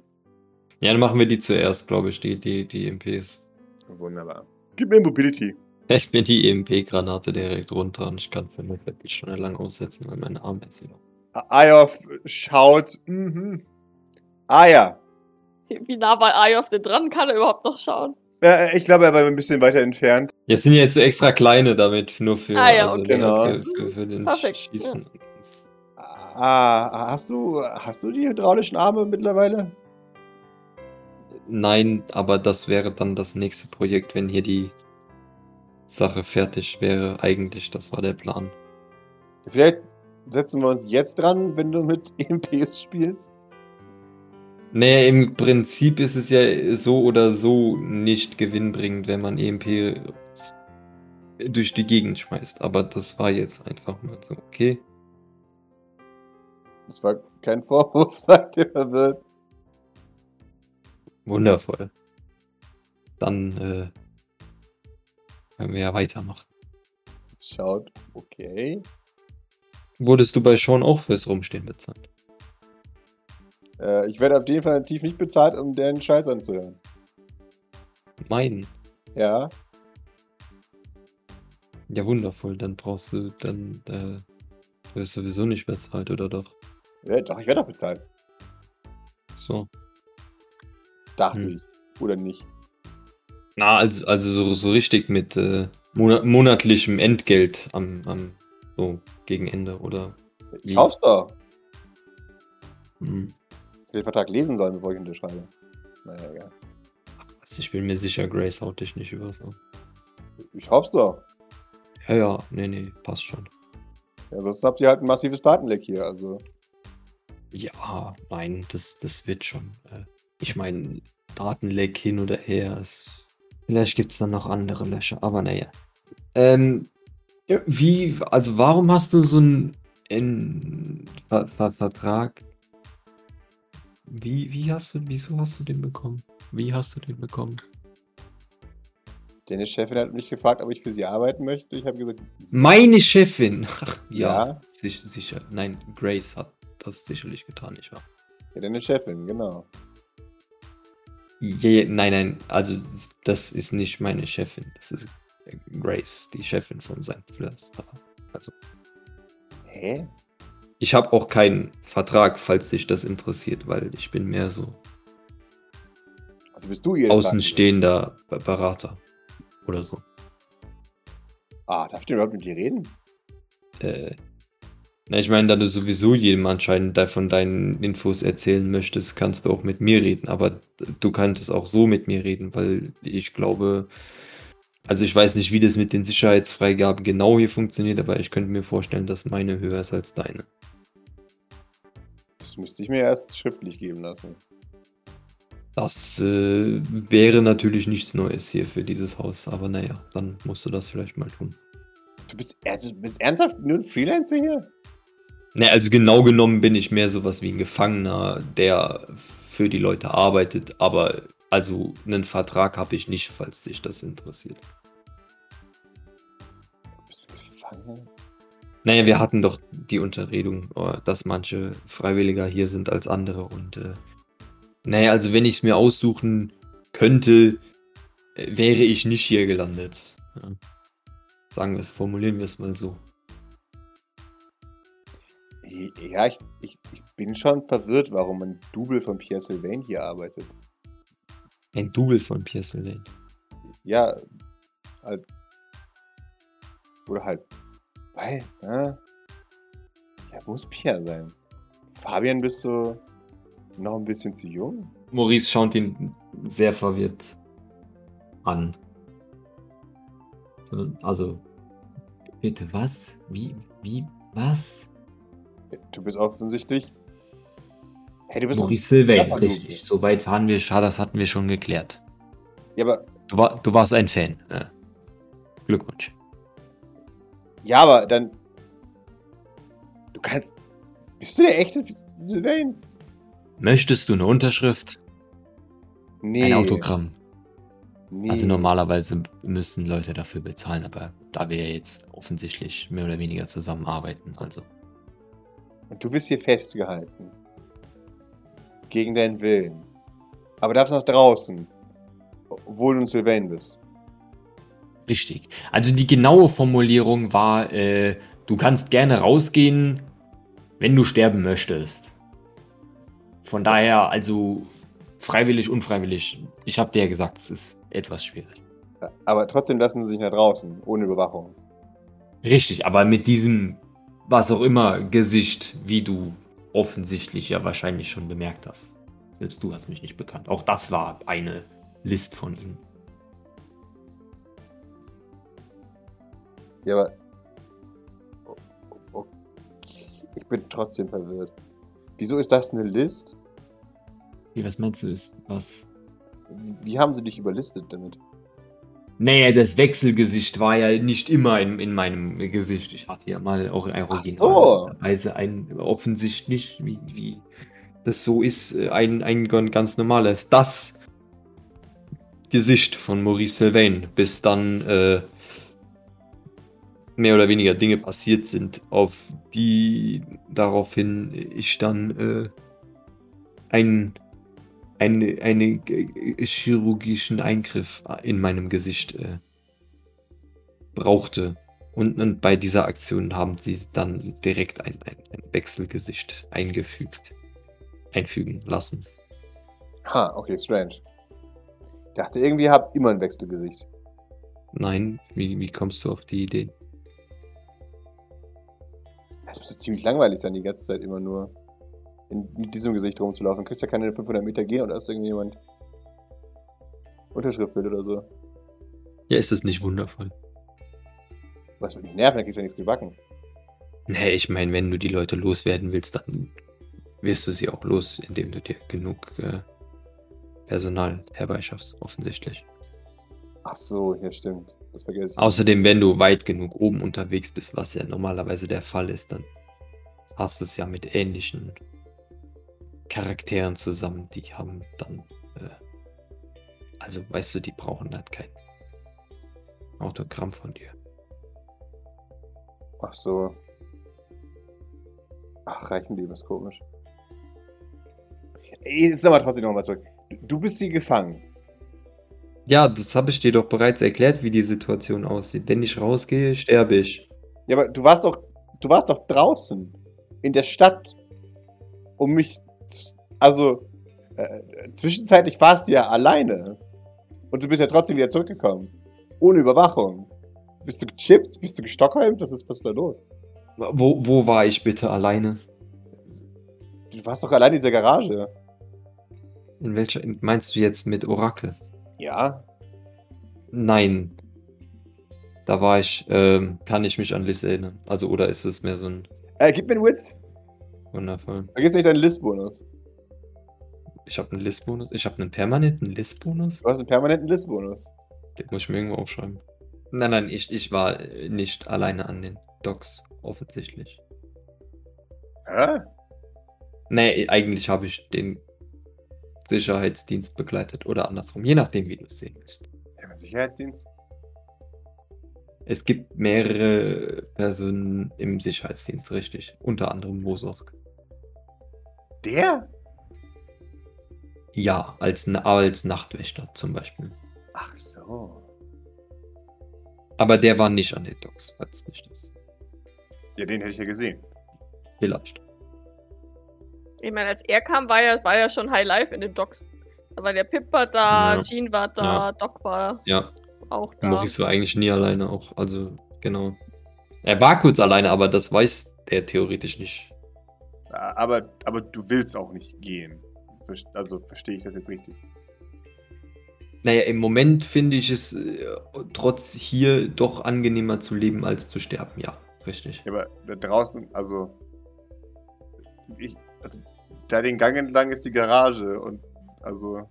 Ja, dann machen wir die zuerst, glaube ich, die, die, die EMPs. Wunderbar. Gib mir Mobility. Ich bin die EMP-Granate direkt runter und ich kann für eine Viertelstunde lang aussetzen, weil meine Arme jetzt wieder. Ayof schaut. Mhm. Ah ja. Wie nah war Ayov denn dran? Kann er überhaupt noch schauen? Äh, ich glaube, er war ein bisschen weiter entfernt. Jetzt sind ja jetzt so extra kleine damit, nur für, Ah ja, also, okay. Genau. für, für, für den Perfekt, Schießen. das- Ah, hast du, hast du die hydraulischen Arme mittlerweile? Nein, aber das wäre dann das nächste Projekt, wenn hier die Sache fertig wäre. Eigentlich, das war der Plan. Vielleicht setzen wir uns jetzt dran, wenn du mit EMPs spielst. Naja, im Prinzip ist es ja so oder so nicht gewinnbringend, wenn man EMP durch die Gegend schmeißt. Aber das war jetzt einfach mal so, okay? Das war kein Vorwurf, sagt ihr verwirrt. Wundervoll. Dann äh, können wir ja weitermachen. Schaut, okay. Wurdest du bei Sean auch fürs Rumstehen bezahlt? Äh, ich werde definitiv nicht bezahlt, um den Scheiß anzuhören. Meinen? Ja. Ja, wundervoll. Dann brauchst du, dann äh, wirst du sowieso nicht bezahlt, oder doch? Ja doch, ich werde doch bezahlt. So. Dachte Hm. ich. Oder nicht. Na, also, also so, so richtig mit äh, monat monatlichem Entgelt am, am so gegen Ende, oder? Ich Wie? hoff's doch. Hm. Ich hätte den Vertrag lesen sollen, bevor ich unterschreibe. Naja, egal. Also ich bin mir sicher, Grace haut dich nicht übers Ohr. Ich hoff's doch. Ja, ja, nee, nee, passt schon. Ja, sonst habt ihr halt ein massives Datenleck hier. Also, Ja, nein, das, das wird schon. Äh, ich meine, Datenleck hin oder her. Ist, vielleicht gibt es dann noch andere Löcher, aber naja. Ähm, ja, wie, also warum hast du so einen, einen Ver Ver Vertrag? Wie, wie hast du, wieso hast du den bekommen? Wie hast du den bekommen? deine Chefin hat mich gefragt, ob ich für sie arbeiten möchte. Ich habe gesagt, Meine Chefin! Ach, ja, Ja. sich- sicher. Nein, Grace hat das sicherlich getan, nicht wahr? ja, deine Chefin, genau. Ja, nein, nein, also das ist nicht meine Chefin. Das ist Grace, die Chefin von St. Fleurs. Also, Hä? ich habe auch keinen Vertrag, falls dich das interessiert, weil ich bin mehr so Also bist du ihr außenstehender Be- Berater oder so. Ah, darf ich überhaupt mit dir reden? Äh, na, ich meine, da du sowieso jedem anscheinend von deinen Infos erzählen möchtest, kannst du auch mit mir reden. Aber du könntest auch so mit mir reden, weil ich glaube, also ich weiß nicht, wie das mit den Sicherheitsfreigaben genau hier funktioniert, aber ich könnte mir vorstellen, dass meine höher ist als deine. Das müsste ich mir erst schriftlich geben lassen. Das äh, wäre natürlich nichts Neues hier für dieses Haus, aber naja, dann musst du das vielleicht mal tun. Du bist, also, du bist ernsthaft nur ein Freelancer hier? Ne, also genau genommen bin ich mehr sowas wie ein Gefangener, der für die Leute arbeitet, aber also einen Vertrag habe ich nicht, falls dich das interessiert. Du bist gefangen? Naja, wir hatten doch die Unterredung, äh, dass manche Freiwilliger hier sind als andere und äh, naja, also wenn ich es mir aussuchen könnte, äh, wäre ich nicht hier gelandet. Ja. Sagen wir es, formulieren wir es mal so. Ja, ich, ich, ich bin schon verwirrt, warum ein Double von Pierre Sylvain hier arbeitet. Ein Double von Pierre Sylvain. Ja, halt. Oder halt. Weil, ja. Ja, muss Pierre sein. Fabian, bist du noch ein bisschen zu jung? Maurice schaut ihn sehr verwirrt an. So, Also, bitte was? Wie, wie, was? Du bist offensichtlich. Hey, du bist Maurice Sylvain, richtig. Soweit waren wir, schade, das hatten wir schon geklärt. Ja, aber, Du, war, du warst ein Fan. Äh, Glückwunsch. ja, aber dann. Du kannst. Bist du der echte Sylvain? Möchtest du eine Unterschrift? Nee. Ein Autogramm. Nee. Also normalerweise müssen Leute dafür bezahlen, aber da wir jetzt offensichtlich mehr oder weniger zusammenarbeiten, also. Und du wirst hier festgehalten. Gegen deinen Willen. Aber darfst nach draußen. Obwohl du ein Sylvain bist. Richtig. Also die genaue Formulierung war, äh, du kannst gerne rausgehen, wenn du sterben möchtest. Von daher, also freiwillig, unfreiwillig. Ich habe dir ja gesagt, es ist etwas schwierig. Aber trotzdem lassen sie sich nach draußen. Ohne Überwachung. Richtig, aber mit diesem, was auch immer, Gesicht, wie du offensichtlich ja wahrscheinlich schon bemerkt hast. Selbst du hast mich nicht bekannt. Auch das war eine List von ihnen. Ja, aber. O- o- Ich bin trotzdem verwirrt. Wieso ist das eine List? Wie, was meinst du, ist was? Wie haben sie dich überlistet damit? Naja, das Wechselgesicht war ja nicht immer in, in meinem Gesicht. Ich hatte ja mal auch ein Ach so. ein offensichtlich, wie, wie das so ist, ein, ein ganz normales, das Gesicht von Maurice Sylvain, bis dann äh, mehr oder weniger Dinge passiert sind, auf die daraufhin ich dann äh, einen eine, eine chirurgischen Eingriff in meinem Gesicht äh, brauchte. Und, und, bei dieser Aktion haben sie dann direkt ein, ein, ein Wechselgesicht eingefügt, einfügen lassen. Ha, okay, strange. Ich dachte, irgendwie ihr habt immer ein Wechselgesicht. Nein, wie, wie kommst du auf die Idee? Es müsste ziemlich langweilig sein, die ganze Zeit immer nur in, mit diesem Gesicht rumzulaufen. Du kriegst ja keine 500 Meter gehen und da ist irgendjemand Unterschrift will oder so. Ja, ist das nicht wundervoll? Was würde mich nerven, dann kriegst du ja nichts gebacken. Nee, ich meine, wenn du die Leute loswerden willst, dann wirst du sie auch los, indem du dir genug äh, Personal herbeischaffst, offensichtlich. Ach so, ja stimmt. Das vergesse ich. Außerdem, wenn du weit genug oben unterwegs bist, was ja normalerweise der Fall ist, dann hast du es ja mit ähnlichen Charakteren zusammen, die haben dann, äh, also weißt du, die brauchen halt kein Autogramm von dir. Ach so. Ach, Reichenleben ist komisch. Jetzt nochmal trotzdem nochmal zurück. Du bist sie gefangen. Ja, das habe ich dir doch bereits erklärt, wie die Situation aussieht. Wenn ich rausgehe, sterbe ich. Ja, aber du warst doch, du warst doch draußen in der Stadt, um mich also, äh, zwischenzeitlich warst du ja alleine. Und du bist ja trotzdem wieder zurückgekommen. Ohne Überwachung. Bist du gechippt? Bist du gestockholmt? Was ist, was da los? Wo, wo war ich bitte alleine? Du warst doch allein in dieser Garage. In welcher? Meinst du jetzt mit Orakel? Ja. Nein. Da war ich, ähm, kann ich mich an Liz erinnern. Also, oder ist es mehr so ein. Äh, gib mir einen Witz. Wundervoll. Vergiss nicht deinen List-Bonus. Ich habe einen List-Bonus. Ich habe einen permanenten List-Bonus. Du hast einen permanenten List-Bonus. Den muss ich mir irgendwo aufschreiben. Nein, nein, ich, ich war nicht alleine an den Docs, offensichtlich. Hä? Nee, eigentlich habe ich den Sicherheitsdienst begleitet oder andersrum, je nachdem, wie du es sehen willst. Ja, Sicherheitsdienst? Es gibt mehrere Personen im Sicherheitsdienst, richtig. Unter anderem Mososk. Der? Ja, als, als Nachtwächter zum Beispiel. Ach so. Aber der war nicht an den Docks, falls es nicht ist. Ja, den hätte ich ja gesehen. Vielleicht. Ich meine, als er kam, war ja, war ja schon High Life in den Docks. Da war der Pippa da, ja. Jean war da, ja. Doc war ja. auch da. Maurice war eigentlich nie alleine auch. Also, genau. Er war kurz alleine, aber das weiß der theoretisch nicht. Aber, aber du willst auch nicht gehen. Also verstehe ich das jetzt richtig? Naja, im Moment finde ich es äh, trotz hier doch angenehmer zu leben als zu sterben, ja, richtig. Ja, aber da draußen, also, ich, also da den Gang entlang ist die Garage und also.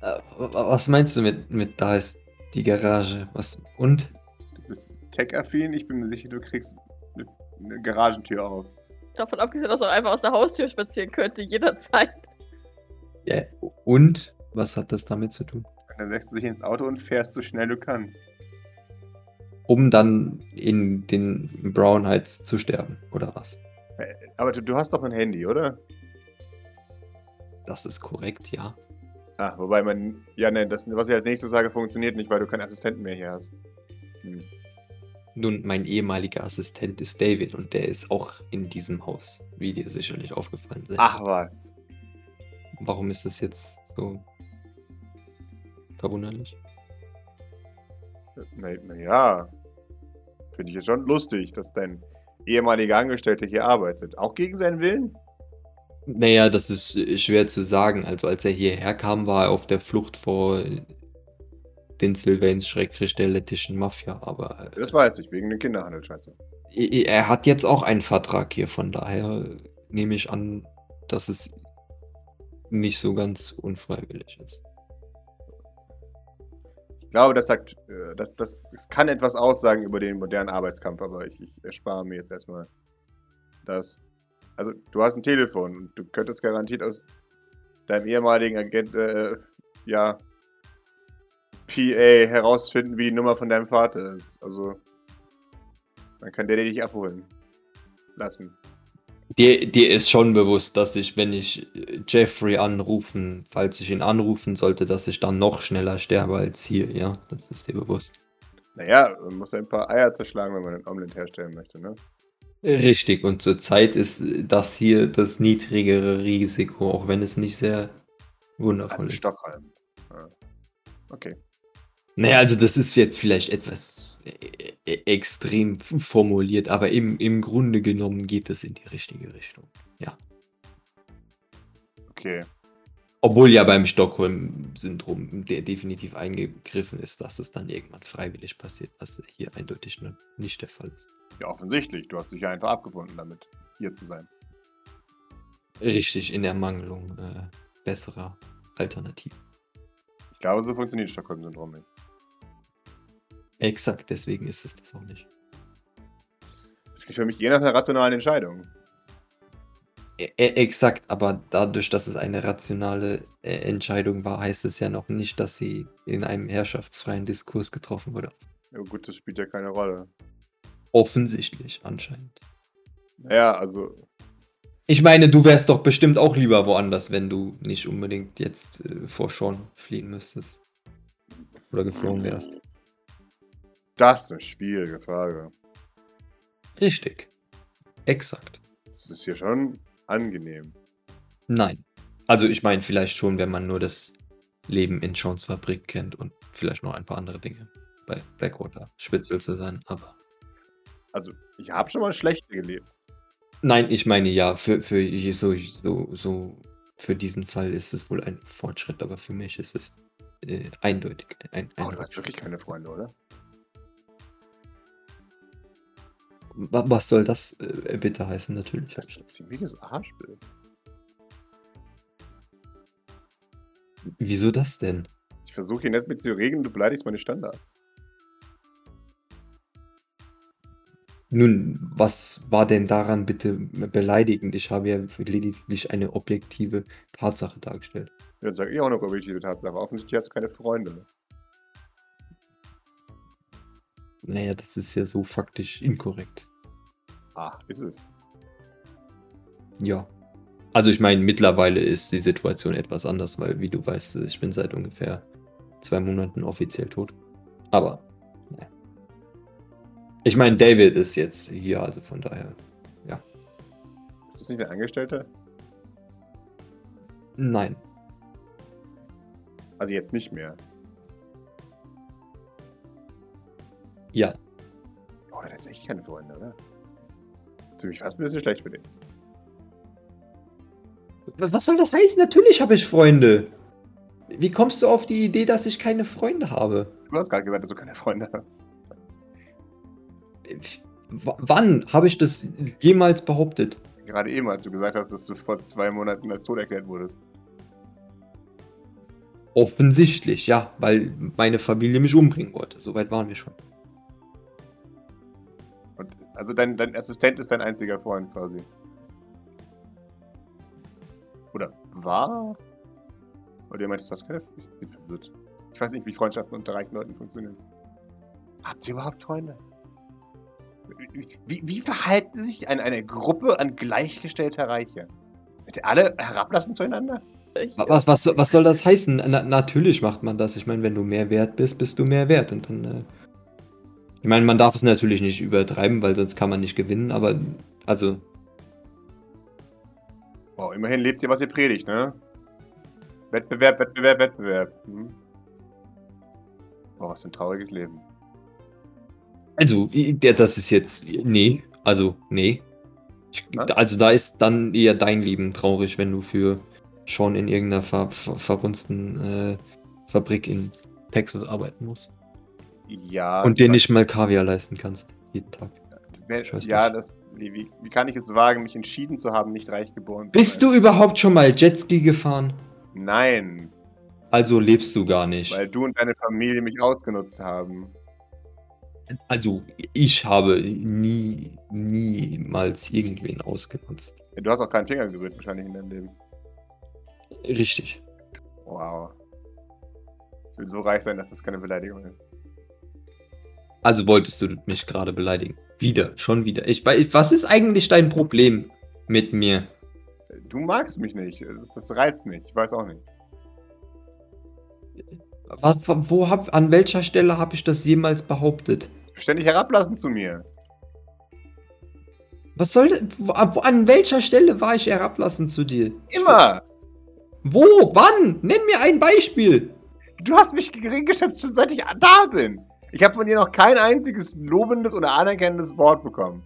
Äh, was meinst du mit, mit da ist die Garage? Was und? Du bist tech-affin, ich bin mir sicher, du kriegst eine, eine Garagentür auf. Davon abgesehen, dass er einfach aus der Haustür spazieren könnte, jederzeit. Ja, und? Was hat das damit zu tun? Dann setzt du dich ins Auto und fährst so schnell du kannst. Um dann in den Brown Heights zu sterben, oder was? Äh, aber du, du hast doch ein Handy, oder? Das ist korrekt, ja. Ah, wobei man. Ja, nein, das, was ich als nächstes sage, funktioniert nicht, weil du keinen Assistenten mehr hier hast. Hm. Nun, mein ehemaliger Assistent ist David und der ist auch in diesem Haus, wie dir sicherlich aufgefallen ist. Ach was. Warum ist das jetzt so verwunderlich? Naja, na finde ich jetzt schon lustig, dass dein ehemaliger Angestellter hier arbeitet. Auch gegen seinen Willen? Naja, das ist schwer zu sagen. Also als er hierher kam, war er auf der Flucht vor den Sylvains schrecklich der lettischen Mafia, aber... Äh, das weiß ich, wegen dem Kinderhandel, scheiße. Er hat jetzt auch einen Vertrag hier, von daher nehme ich an, dass es nicht so ganz unfreiwillig ist. Ich glaube, das sagt, äh, das, das, das kann etwas aussagen über den modernen Arbeitskampf, aber ich, ich erspare mir jetzt erstmal das. Also, du hast ein Telefon und du könntest garantiert aus deinem ehemaligen Agent, äh, ja, PA herausfinden, wie die Nummer von deinem Vater ist. Also, dann kann der dich abholen lassen. Dir, dir ist schon bewusst, dass ich, wenn ich äh, Jeffrey anrufen, falls ich ihn anrufen sollte, dass ich dann noch schneller sterbe als hier, ja? Das ist dir bewusst. Naja, man muss ein paar Eier zerschlagen, wenn man ein Omelett herstellen möchte, ne? Richtig, und zurzeit ist das hier das niedrigere Risiko, auch wenn es nicht sehr wundervoll Also ist. Stockholm. Ja. Okay. Naja, also das ist jetzt vielleicht etwas äh, äh, extrem formuliert, aber im, im Grunde genommen geht es in die richtige Richtung. Ja. Okay. Obwohl ja beim Stockholm-Syndrom de definitiv eingegriffen ist, dass es dann irgendwann freiwillig passiert, was hier eindeutig nicht der Fall ist. Ja, offensichtlich. Du hast dich ja einfach abgefunden damit, hier zu sein. Richtig in Ermangelung äh, besserer Alternativen. Ich glaube, so funktioniert Stockholm-Syndrom nicht. Exakt, deswegen ist es das auch nicht. Das klingt für mich eher nach einer rationalen Entscheidung. E e- exakt, aber dadurch, dass es eine rationale äh, Entscheidung war, heißt es ja noch nicht, dass sie in einem herrschaftsfreien Diskurs getroffen wurde. Ja, gut, das spielt ja keine Rolle. Offensichtlich, anscheinend. Naja, also, Ich meine, du wärst doch bestimmt auch lieber woanders, wenn du nicht unbedingt jetzt äh, vor Sean fliehen müsstest. Oder geflohen wärst. Das ist eine schwierige Frage. Richtig. Exakt. Das ist hier schon angenehm. Nein. Also ich meine vielleicht schon, wenn man nur das Leben in Seans Fabrik kennt und vielleicht noch ein paar andere Dinge. Bei Blackwater Spitzel zu sein, aber. Also, ich habe schon mal schlechter gelebt. Nein, ich meine ja, für, für so, so, so für diesen Fall ist es wohl ein Fortschritt, aber für mich ist es äh, eindeutig ein, Oh, du hast wirklich keine Freunde, oder? Was soll das äh, bitte heißen, natürlich. Das ist ein ziemliches Arschbild. Wieso das denn? Ich versuche ihn jetzt mit zu reden, du beleidigst meine Standards. Nun, was war denn daran bitte beleidigend? Ich habe ja lediglich eine objektive Tatsache dargestellt. Ja, dann sage ich auch noch objektive Tatsache. Offensichtlich hast du keine Freunde. Naja, das ist ja so faktisch inkorrekt. Ah, ist es. Ja. Also ich meine, mittlerweile ist die Situation etwas anders, weil, wie du weißt, ich bin seit ungefähr zwei Monaten offiziell tot. Aber, naja. Ich meine, David ist jetzt hier, also von daher, Ist das nicht ein Angestellter? nein. Also jetzt nicht mehr. Ja, Oh, der ist echt keine Freunde, oder? Ziemlich fast ein bisschen schlecht für den. Was soll das heißen? Natürlich habe ich Freunde. Wie kommst du auf die Idee, dass ich keine Freunde habe? Du hast gerade gesagt, dass du keine Freunde hast. W wann habe ich das jemals behauptet? Gerade eben, als du gesagt hast, dass du vor zwei Monaten als tot erklärt wurdest. Offensichtlich, ja, weil meine Familie mich umbringen wollte. Soweit waren wir schon. Also dein, dein Assistent ist dein einziger Freund quasi. Oder war? Oder ihr meintest, du hast keine Ich bin verwirrt. Ich weiß nicht, wie Freundschaften unter reichen Leuten funktionieren. Habt ihr überhaupt Freunde? Wie, wie verhalten sich eine, eine Gruppe an gleichgestellter Reicher? Seid ihr alle herablassen zueinander? Was, was, was soll das heißen? Na, natürlich macht man das. Ich meine, wenn du mehr wert bist, bist du mehr wert. Und dann. Äh ich meine, man darf es natürlich nicht übertreiben, weil sonst kann man nicht gewinnen, aber also, Wow, immerhin lebt ihr, was ihr predigt, ne? Wettbewerb, Wettbewerb, Wettbewerb. Hm? Boah, was für ein trauriges Leben. also, das ist jetzt. Nee, also, nee. Ich, also, da ist dann eher dein Leben traurig, wenn du für schon in irgendeiner ver, ver, verrunsten äh, Fabrik in Texas arbeiten musst. Ja. Und dir ich nicht mal Kaviar leisten kannst. Jeden Tag. weiß ja, das. Wie, wie, wie kann ich es wagen, mich entschieden zu haben, nicht reich geboren zu Bist sein? du überhaupt schon mal Jetski gefahren? Nein, Also lebst du gar nicht. weil du und deine Familie mich ausgenutzt haben. Also ich habe nie, niemals irgendwen ausgenutzt. Ja, Du hast auch keinen Finger gerührt, wahrscheinlich in deinem Leben. Richtig. Wow. Ich will so reich sein, dass das keine Beleidigung ist. Also wolltest du mich gerade beleidigen. Wieder, schon wieder. Ich weiß, was ist eigentlich dein Problem mit mir? Du magst mich nicht. Das, das reizt mich. Ich weiß auch nicht. Was, wo hab, an welcher Stelle habe ich das jemals behauptet? Ständig herablassen zu mir. Was soll denn- wo, wo, an welcher Stelle war ich herablassend zu dir? Immer! Wo? Wann? Nenn mir ein Beispiel. Du hast mich gering geschätzt, schon seit ich da bin. Ich habe von dir noch kein einziges lobendes oder anerkennendes Wort bekommen.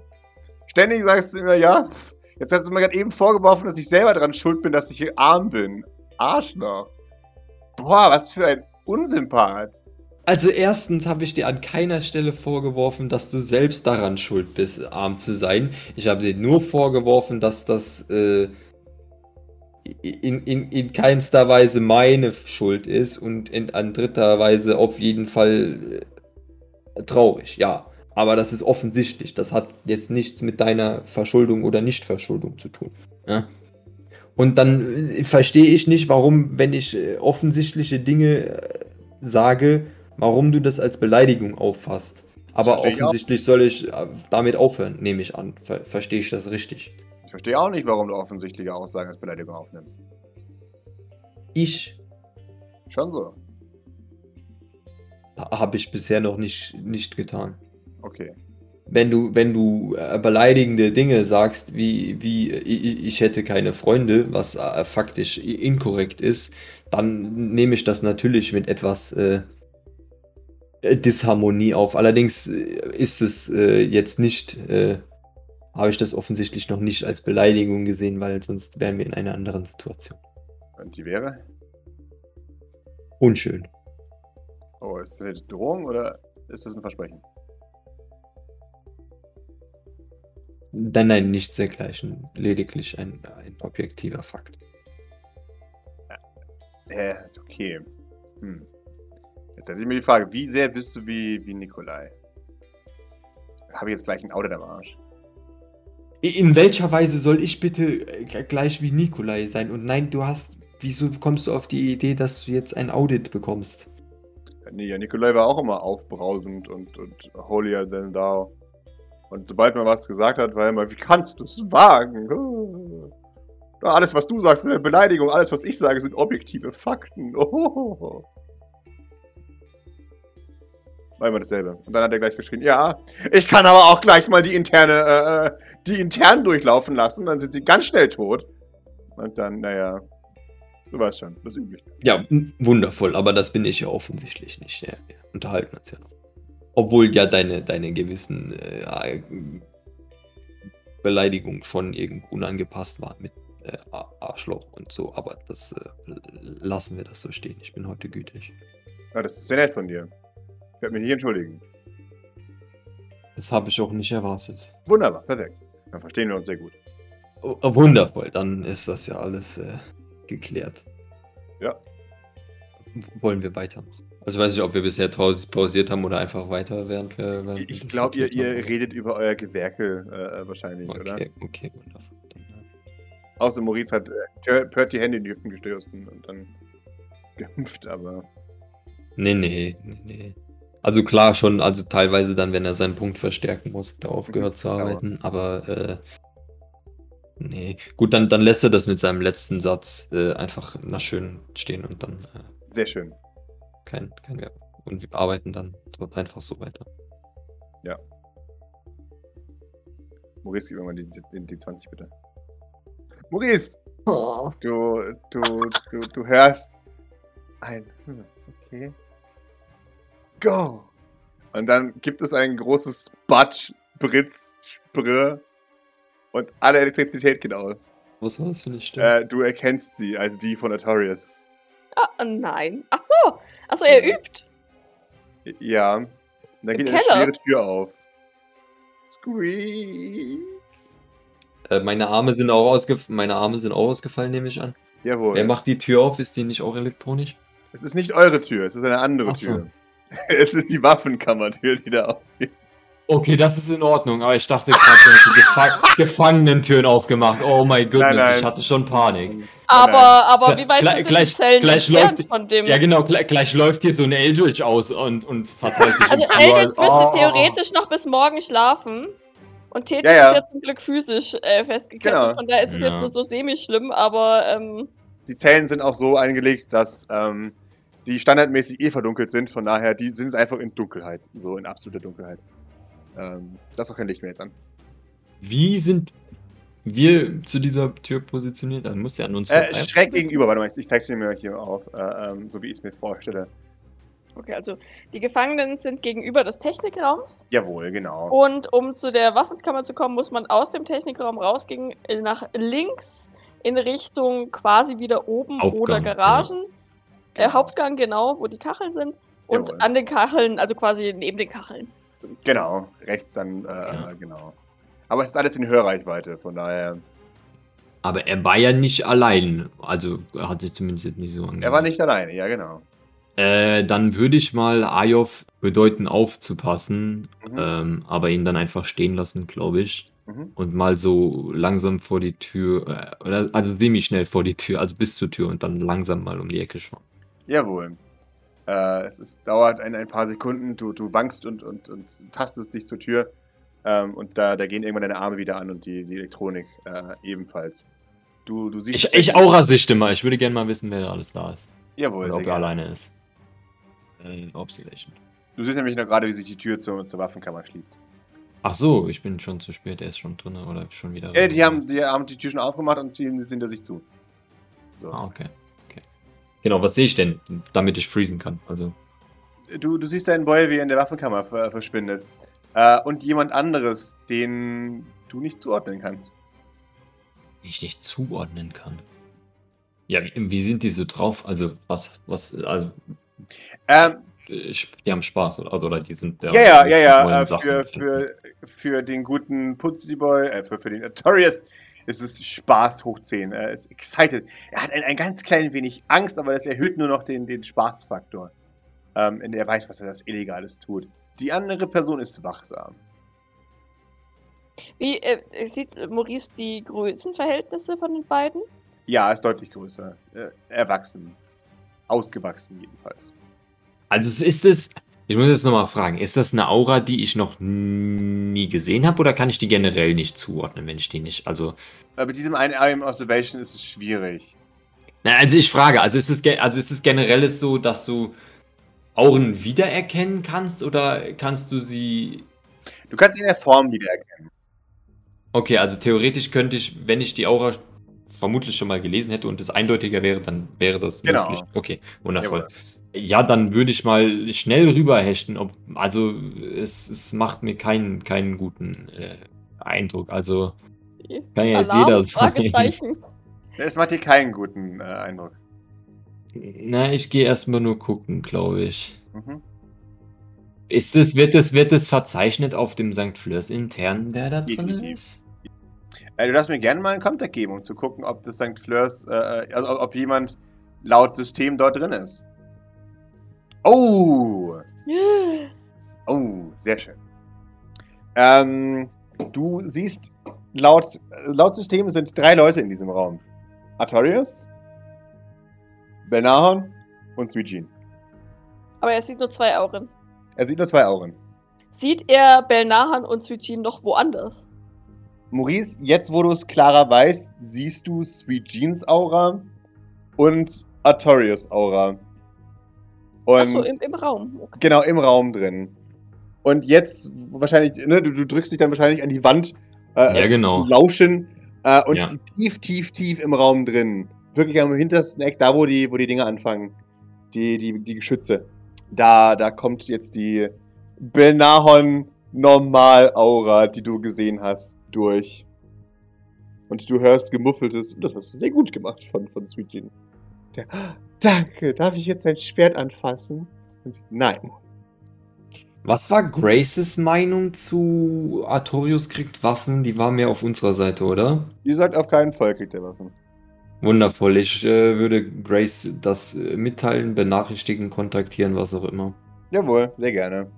Ständig sagst du immer, ja, jetzt hast du mir gerade eben vorgeworfen, dass ich selber dran schuld bin, dass ich hier arm bin. Arschloch. Boah, was für ein Unsympath. Also erstens habe ich dir an keiner Stelle vorgeworfen, dass du selbst daran schuld bist, arm zu sein. Ich habe dir nur vorgeworfen, dass das äh, in, in, in keinster Weise meine Schuld ist und in, an dritter Weise auf jeden Fall äh, traurig, ja. Aber das ist offensichtlich. Das hat jetzt nichts mit deiner Verschuldung oder Nichtverschuldung zu tun. Ja? Und dann äh, verstehe ich nicht, warum, wenn ich äh, offensichtliche Dinge äh, sage, warum du das als Beleidigung auffasst. Aber ich offensichtlich soll ich damit aufhören, nehme ich an. Ver verstehe ich das richtig? Ich verstehe auch nicht, warum du offensichtliche Aussagen als Beleidigung aufnimmst. Ich Schon so. Habe ich bisher noch nicht, nicht getan. Okay. Wenn du, wenn du äh, beleidigende Dinge sagst, wie, wie ich, hätte keine Freunde, was äh, faktisch inkorrekt ist, dann nehme ich das natürlich mit etwas äh, äh, Disharmonie auf. Allerdings ist es äh, jetzt nicht, äh, habe ich das offensichtlich noch nicht als Beleidigung gesehen, weil sonst wären wir in einer anderen Situation. Und die wäre? Unschön. Oh, ist das eine Drohung oder ist das ein Versprechen? Nein, nein, nichts dergleichen. Lediglich ein, ein objektiver Fakt. Äh, ist okay. Hm. Jetzt stellt sich mir die Frage, wie sehr bist du wie, wie Nikolai? Habe ich jetzt gleich ein Auto am Arsch? In welcher Weise soll ich bitte äh, gleich wie Nikolai sein? Und nein, du hast. Wieso kommst du auf die Idee, dass du jetzt ein Audit bekommst? Nee, ja, Nikolai war auch immer aufbrausend und, und holier than thou. Und sobald man was gesagt hat, war er immer, wie kannst du es wagen? Ja, alles, was du sagst, ist eine Beleidigung. Alles, was ich sage, sind objektive Fakten. Oh. War immer dasselbe. Und dann hat er gleich geschrien, ja, ich kann aber auch gleich mal die interne, äh, äh, die intern durchlaufen lassen, dann sind sie ganz schnell tot. Und dann, naja, du weißt schon, das übliche. Ja, wundervoll, aber das bin ich ja offensichtlich nicht. Ja, wir unterhalten uns ja noch. Obwohl ja deine, deine gewissen äh, Beleidigungen schon irgendwo unangepasst waren mit äh, Ar- Arschloch und so, aber das äh, lassen wir das so stehen. Ich bin heute gütig. Ja, das ist sehr nett von dir. Ich werde mich nicht entschuldigen. Das habe ich auch nicht erwartet. Wunderbar, perfekt. Dann verstehen wir uns sehr gut. Oh, wundervoll, dann ist das ja alles äh, geklärt. Ja. Wollen wir weitermachen? Also ich weiß nicht, ob wir bisher paus pausiert haben oder einfach weiter, während wir. Während Ich glaube, ihr, ihr redet über euer Gewerkel äh, wahrscheinlich, oder? Okay, okay, äh, Außer Maurice hat äh, Pert die Hände in die Hüften gestürzt und dann geimpft, aber. Nee, nee, nee, nee. Also klar schon, also teilweise dann, wenn er seinen Punkt verstärken muss, hat er aufgehört zu arbeiten, aber äh, nee. Gut, dann, dann lässt er das mit seinem letzten Satz äh, einfach na schön stehen und dann äh, Sehr schön. kein, kein mehr. Und wir arbeiten dann dort einfach so weiter. Maurice, gib mir mal die, die, die 20 bitte. Maurice! Du, du, du, du hörst ein. Hm, okay. Go! Und dann gibt es ein großes Batsch, Britz, Sprr und alle Elektrizität geht aus. Was war das für eine Stimme? Äh, du erkennst sie als die von Artorias. Ah, nein. Ach so. Ach so, er Ja. übt. Ja. Und dann Im geht eine Keller? schwere Tür auf. Squeak. Äh, meine Arme sind auch ausgef meine Arme sind auch ausgefallen, nehme ich an. Jawohl. Wer macht die Tür auf? Ist die nicht auch elektronisch? Es ist nicht eure Tür, es ist eine andere Ach so. Tür. Es ist die Waffenkammertür, die da aufgeht. Okay, das ist in Ordnung, aber ich dachte gerade, du hast die Gefa Gefangenentüren aufgemacht. Oh my goodness, nein. ich hatte schon Panik. Aber, Nein. aber wie weit gleich- sind gleich- die Zellen gleich läuft- von dem? Ja, genau, gleich, gleich läuft hier so ein Eldritch aus und, und verteilt sich Also. Eldritch müsste Oh. theoretisch noch bis morgen schlafen. Und Tethys Ja, ja. ist ja zum Glück physisch äh, festgekettet. Genau. Von daher ist es Ja. jetzt nur so semi-schlimm, aber ähm, Die Zellen sind auch so eingelegt, dass ähm, die standardmäßig eh verdunkelt sind. Von daher, die sind es einfach in Dunkelheit. So in absoluter Dunkelheit. Ähm, da ist auch kein Licht mehr jetzt an. Wie sind wir zu dieser Tür positioniert? Dann muss der an uns Äh, schräg gegenüber, warte mal, ich zeig's dir mir hier auf, äh, ähm, so wie ich es mir vorstelle. okay, also die Gefangenen sind gegenüber des Technikraums. Jawohl, genau. Und um zu der Waffenkammer zu kommen, muss man aus dem Technikraum rausgehen, äh, nach links in Richtung quasi wieder oben Hauptgang, oder Garagen. Äh, Genau. Hauptgang, genau, wo die Kacheln sind. Und Jawohl. an den Kacheln, also quasi neben den Kacheln. Genau, rechts dann, äh, Ja. genau. Aber es ist alles in Hörreichweite, von daher. Aber er war ja nicht allein. Also er hat sich zumindest nicht so angehört. Er war nicht alleine, ja, genau. Äh, dann würde ich mal Ayov bedeuten, aufzupassen, Mhm. ähm, aber ihn dann einfach stehen lassen, glaube ich. Mhm. Und mal so langsam vor die Tür, äh, also semi-schnell vor die Tür, also bis zur Tür und dann langsam mal um die Ecke schauen. Jawohl. Äh, es ist, dauert ein, ein paar Sekunden, du, du wankst und, und, und tastest dich zur Tür. Ähm, und da, da gehen irgendwann deine Arme wieder an und die, die Elektronik äh, ebenfalls. Du, du siehst. Ich, ich Aura-Sichte mal, ich würde gerne mal wissen, wer da alles da ist. Jawohl, Oder ob er alleine ist. Äh, Observation. Du siehst nämlich noch gerade, wie sich die Tür zur, zur Waffenkammer schließt. Ach so, ich bin schon zu spät, er ist schon drin oder schon wieder. Ja, die haben, die haben die Tür schon aufgemacht und ziehen sie hinter sich zu. So. Ah, okay. Genau, was sehe ich denn, damit ich freezen kann? Also. Du, du siehst deinen Boy, wie er in der Waffenkammer ver verschwindet. Äh, und jemand anderes, den du nicht zuordnen kannst. ich nicht zuordnen kann. Ja, wie, wie sind die so drauf? Also, was, was, also, Ähm, äh, die haben Spaß, oder? Oder die sind. ja, ja, ja, ja. Äh, Sachen für, für, für den guten Putzi-Boy, äh, für, für den Artorias ist es Spaß hoch 10. Er ist excited. Er hat ein, ein ganz klein wenig Angst, aber das erhöht nur noch den, den Spaßfaktor. Ähm, und er weiß, was er das Illegales tut. Die andere Person ist wachsam. Wie äh, sieht Maurice die Größenverhältnisse von den beiden? Ja, ist deutlich größer. Äh, erwachsen. Ausgewachsen jedenfalls. Also, es ist es. Ich muss jetzt nochmal fragen, ist das eine Aura, die ich noch nie gesehen habe, oder kann ich die generell nicht zuordnen, wenn ich die nicht. Also. Äh, mit diesem einen Eye Observation ist es schwierig. Na, also ich frage, also ist es, also ist es generell so, dass du Auren wiedererkennen kannst, oder kannst du sie Du kannst ihn in der Form wiedererkennen. Okay, also theoretisch könnte ich, wenn ich die Aura vermutlich schon mal gelesen hätte und es eindeutiger wäre, dann wäre das Genau. möglich. Okay, wundervoll. Jawohl. Ja, dann würde ich mal schnell rüberhechten. Ob, also es, es macht mir keinen, keinen guten äh, Eindruck. Also kann ja jetzt Alarm? jeder. Fragezeichen. Es macht dir keinen guten äh, Eindruck. Na, ich gehe erstmal nur gucken, glaube ich. Mhm. Ist es, wird es, wird es verzeichnet auf dem St. Fleurs intern, wer da drin Definitiv. ist? Äh, du darfst mir gerne mal einen Contact geben, um zu gucken, ob das St. Fleurs, äh, also ob- ob jemand laut System dort drin ist. Oh! Oh, sehr schön. Ähm, du siehst, laut, laut System sind drei Leute in diesem Raum. Artorius, Belnahon und Sweet Jean. Aber er sieht nur zwei Auren. Er sieht nur zwei Augen. Sieht er Belnahan und Suichin noch woanders? Maurice, jetzt wo du es klarer weißt, siehst du Sweet Jeans Aura und Artorius Aura. Und Achso, im, im Raum. Okay. genau im Raum drin. Und jetzt wahrscheinlich, ne, du, du drückst dich dann wahrscheinlich an die Wand. Äh, Ja, genau. Lauschen. Äh, und Ja. tief, tief, tief im Raum drin. Wirklich am hintersten Eck, da wo die, wo die Dinge anfangen. Die, die, die Geschütze. Da, da kommt jetzt die Belnahon Normal Aura, die du gesehen hast, durch. Und du hörst gemuffeltes, das hast du sehr gut gemacht von, von Sweet Jean. Der, "Ah, danke, darf ich jetzt dein Schwert anfassen? Und sie, nein. Was war Graces Meinung zu Artorius kriegt Waffen? Die war mehr auf unserer Seite, oder? Ihr sagt auf keinen Fall kriegt er Waffen. Wundervoll. Ich äh, würde Grace das äh, mitteilen, benachrichtigen, kontaktieren, was auch immer. Jawohl, sehr gerne.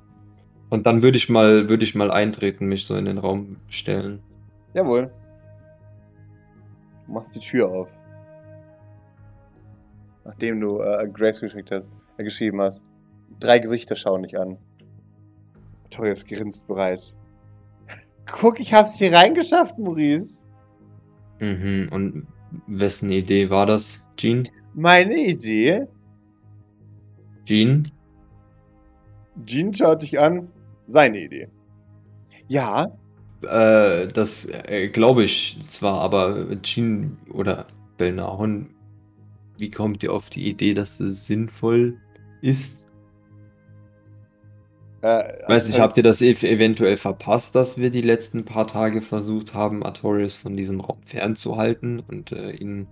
Und dann würde ich mal, würde ich mal eintreten, mich so in den Raum stellen. Jawohl. Du machst die Tür auf. Nachdem du äh, Grace geschickt hast, äh, geschrieben hast. Drei Gesichter schauen dich an. Torius grinst bereit. Guck, ich hab's hier reingeschafft, Maurice. Mhm. Und wessen Idee war das, Jean? Meine Idee? Jean? Jean schaut dich an. Seine Idee. Ja, Äh, das äh, glaube ich zwar, aber Jean oder Belnahon, wie kommt ihr auf die Idee, dass es sinnvoll ist? äh, Weiß nicht, also- habt ihr das ev eventuell verpasst, dass wir die letzten paar Tage versucht haben, Artorius von diesem Raum fernzuhalten und äh, ihn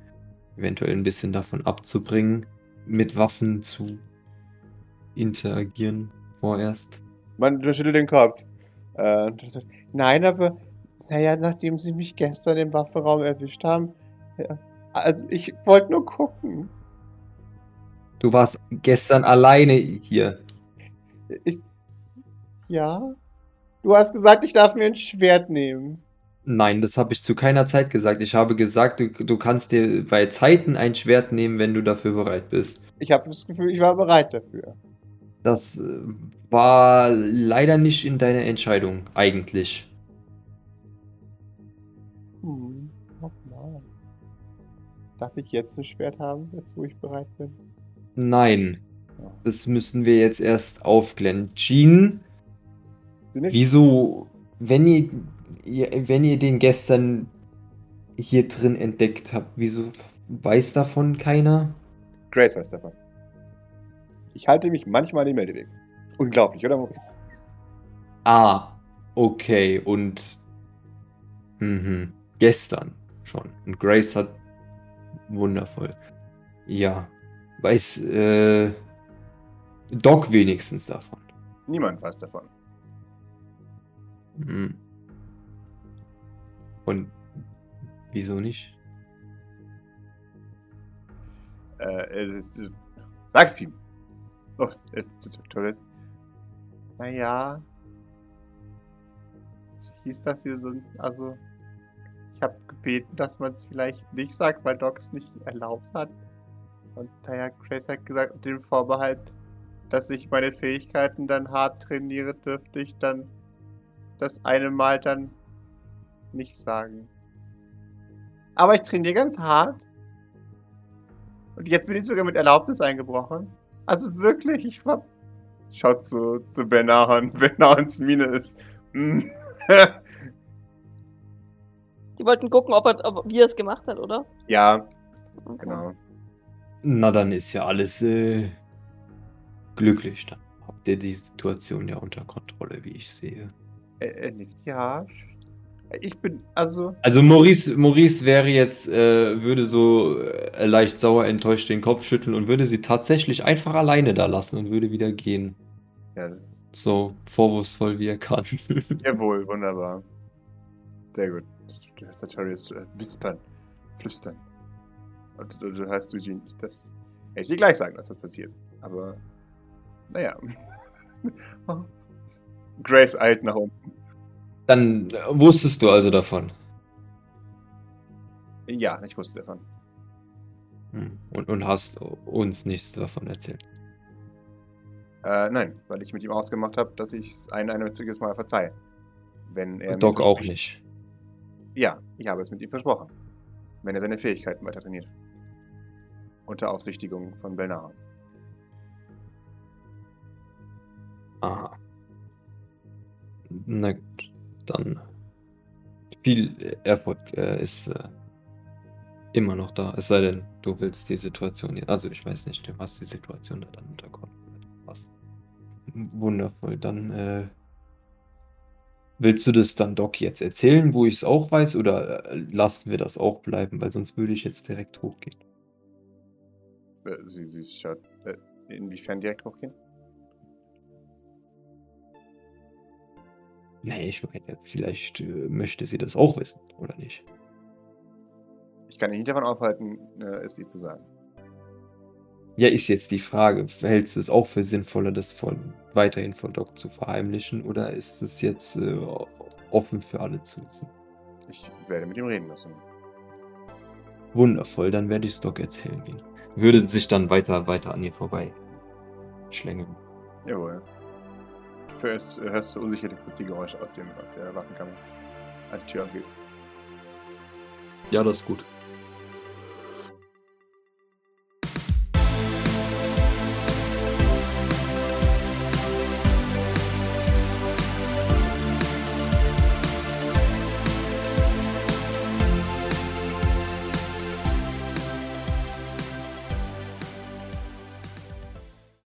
eventuell ein bisschen davon abzubringen, mit Waffen zu interagieren vorerst? Man schüttelt den Kopf. Äh, Nein, aber naja, nachdem sie mich gestern im Waffenraum erwischt haben, ja, also ich wollte nur gucken. Du warst gestern alleine hier. Ich, ja? Du hast gesagt, ich darf mir ein Schwert nehmen. Nein, das habe ich zu keiner Zeit gesagt. Ich habe gesagt, du, du kannst dir bei Zeiten ein Schwert nehmen, wenn du dafür bereit bist. Ich habe das Gefühl, ich war bereit dafür. Das äh, war leider nicht in deiner Entscheidung, eigentlich. Darf ich jetzt ein Schwert haben, jetzt wo ich bereit bin? Nein, das müssen wir jetzt erst aufklären. Jean, wieso, wenn ihr, ihr, wenn ihr den gestern hier drin entdeckt habt, wieso weiß davon keiner? Grace weiß davon. Ich halte mich manchmal den Meldeweg. Unglaublich, oder Maurice? Ah, okay, und mhm, gestern schon. Und Grace hat wundervoll. Ja, weiß äh, Doc wenigstens davon. Niemand weiß davon. Mhm. Und wieso nicht? Äh, es ist. äh, Sag's ihm. Los, es ist toll. Naja. Hieß das hier so. Also. Ich habe gebeten, dass man es vielleicht nicht sagt, weil Doc es nicht erlaubt hat. Und naja, Grace hat gesagt, mit dem Vorbehalt, dass ich meine Fähigkeiten dann hart trainiere, dürfte ich dann das eine Mal dann nicht sagen. Aber ich trainiere ganz hart. Und jetzt bin ich sogar mit Erlaubnis eingebrochen. Also wirklich, ich war. Schaut zu, zu Benahon. Benahons Miene ist. mm. Die wollten gucken, ob er, ob, wie er es gemacht hat, oder? ja, Okay. genau. Na, dann ist ja alles äh, glücklich. Dann habt ihr die Situation ja unter Kontrolle, wie ich sehe. Er nickt, ja. Ich bin, also. Also Maurice, Maurice wäre jetzt, äh, würde so äh, leicht sauer enttäuscht den Kopf schütteln und würde sie tatsächlich einfach alleine da lassen und würde wieder gehen. Ja, das- So vorwurfsvoll wie er kann. jawohl, wunderbar. Sehr gut. Du hörst Sartorius äh, wispern, flüstern. Und du, du hörst Eugene, das. Hätte ich dir gleich sagen, dass das passiert. Aber. Naja. Oh. Grace eilt nach unten. Dann äh, wusstest du also davon. Ja, ich wusste davon. Hm. Und, und hast uns nichts davon erzählt. Äh, nein, weil ich mit ihm ausgemacht habe, dass ich es ein einziges Mal verzeihe. Wenn er Doc auch nicht. Ja, ich habe es mit ihm versprochen. Wenn er seine Fähigkeiten weiter trainiert. Unter Aufsichtigung von Belnahon. Aha. Na gut, dann viel Erfolg äh, ist äh, immer noch da. Es sei denn, du willst die Situation jetzt. Also ich weiß nicht, du hast die Situation da dann unter Kontrolle. Wundervoll. Dann äh, willst du das dann Doc jetzt erzählen, wo ich es auch weiß, oder äh, lassen wir das auch bleiben, weil sonst würde ich jetzt direkt hochgehen. Äh, sie, sie schaut. Äh, inwiefern direkt hochgehen? Nee, ich meine, vielleicht äh, möchte sie das auch wissen, oder nicht? Ich kann ihn nicht davon aufhalten, äh, es ihr zu sagen. Ja, ist jetzt die Frage, hältst du es auch für sinnvoller, das von, weiterhin von Doc zu verheimlichen, oder ist es jetzt äh, offen für alle zu wissen? Ich werde mit ihm reden müssen. Wundervoll, dann werde ich es Doc erzählen gehen. Würde sich dann weiter, weiter an ihr vorbei schlängeln. Jawohl. Hörst, hörst du unsicherte Putzi-Geräusche aus, dem, aus der Waffenkammer, als die Tür aufgeht. Ja, das ist gut.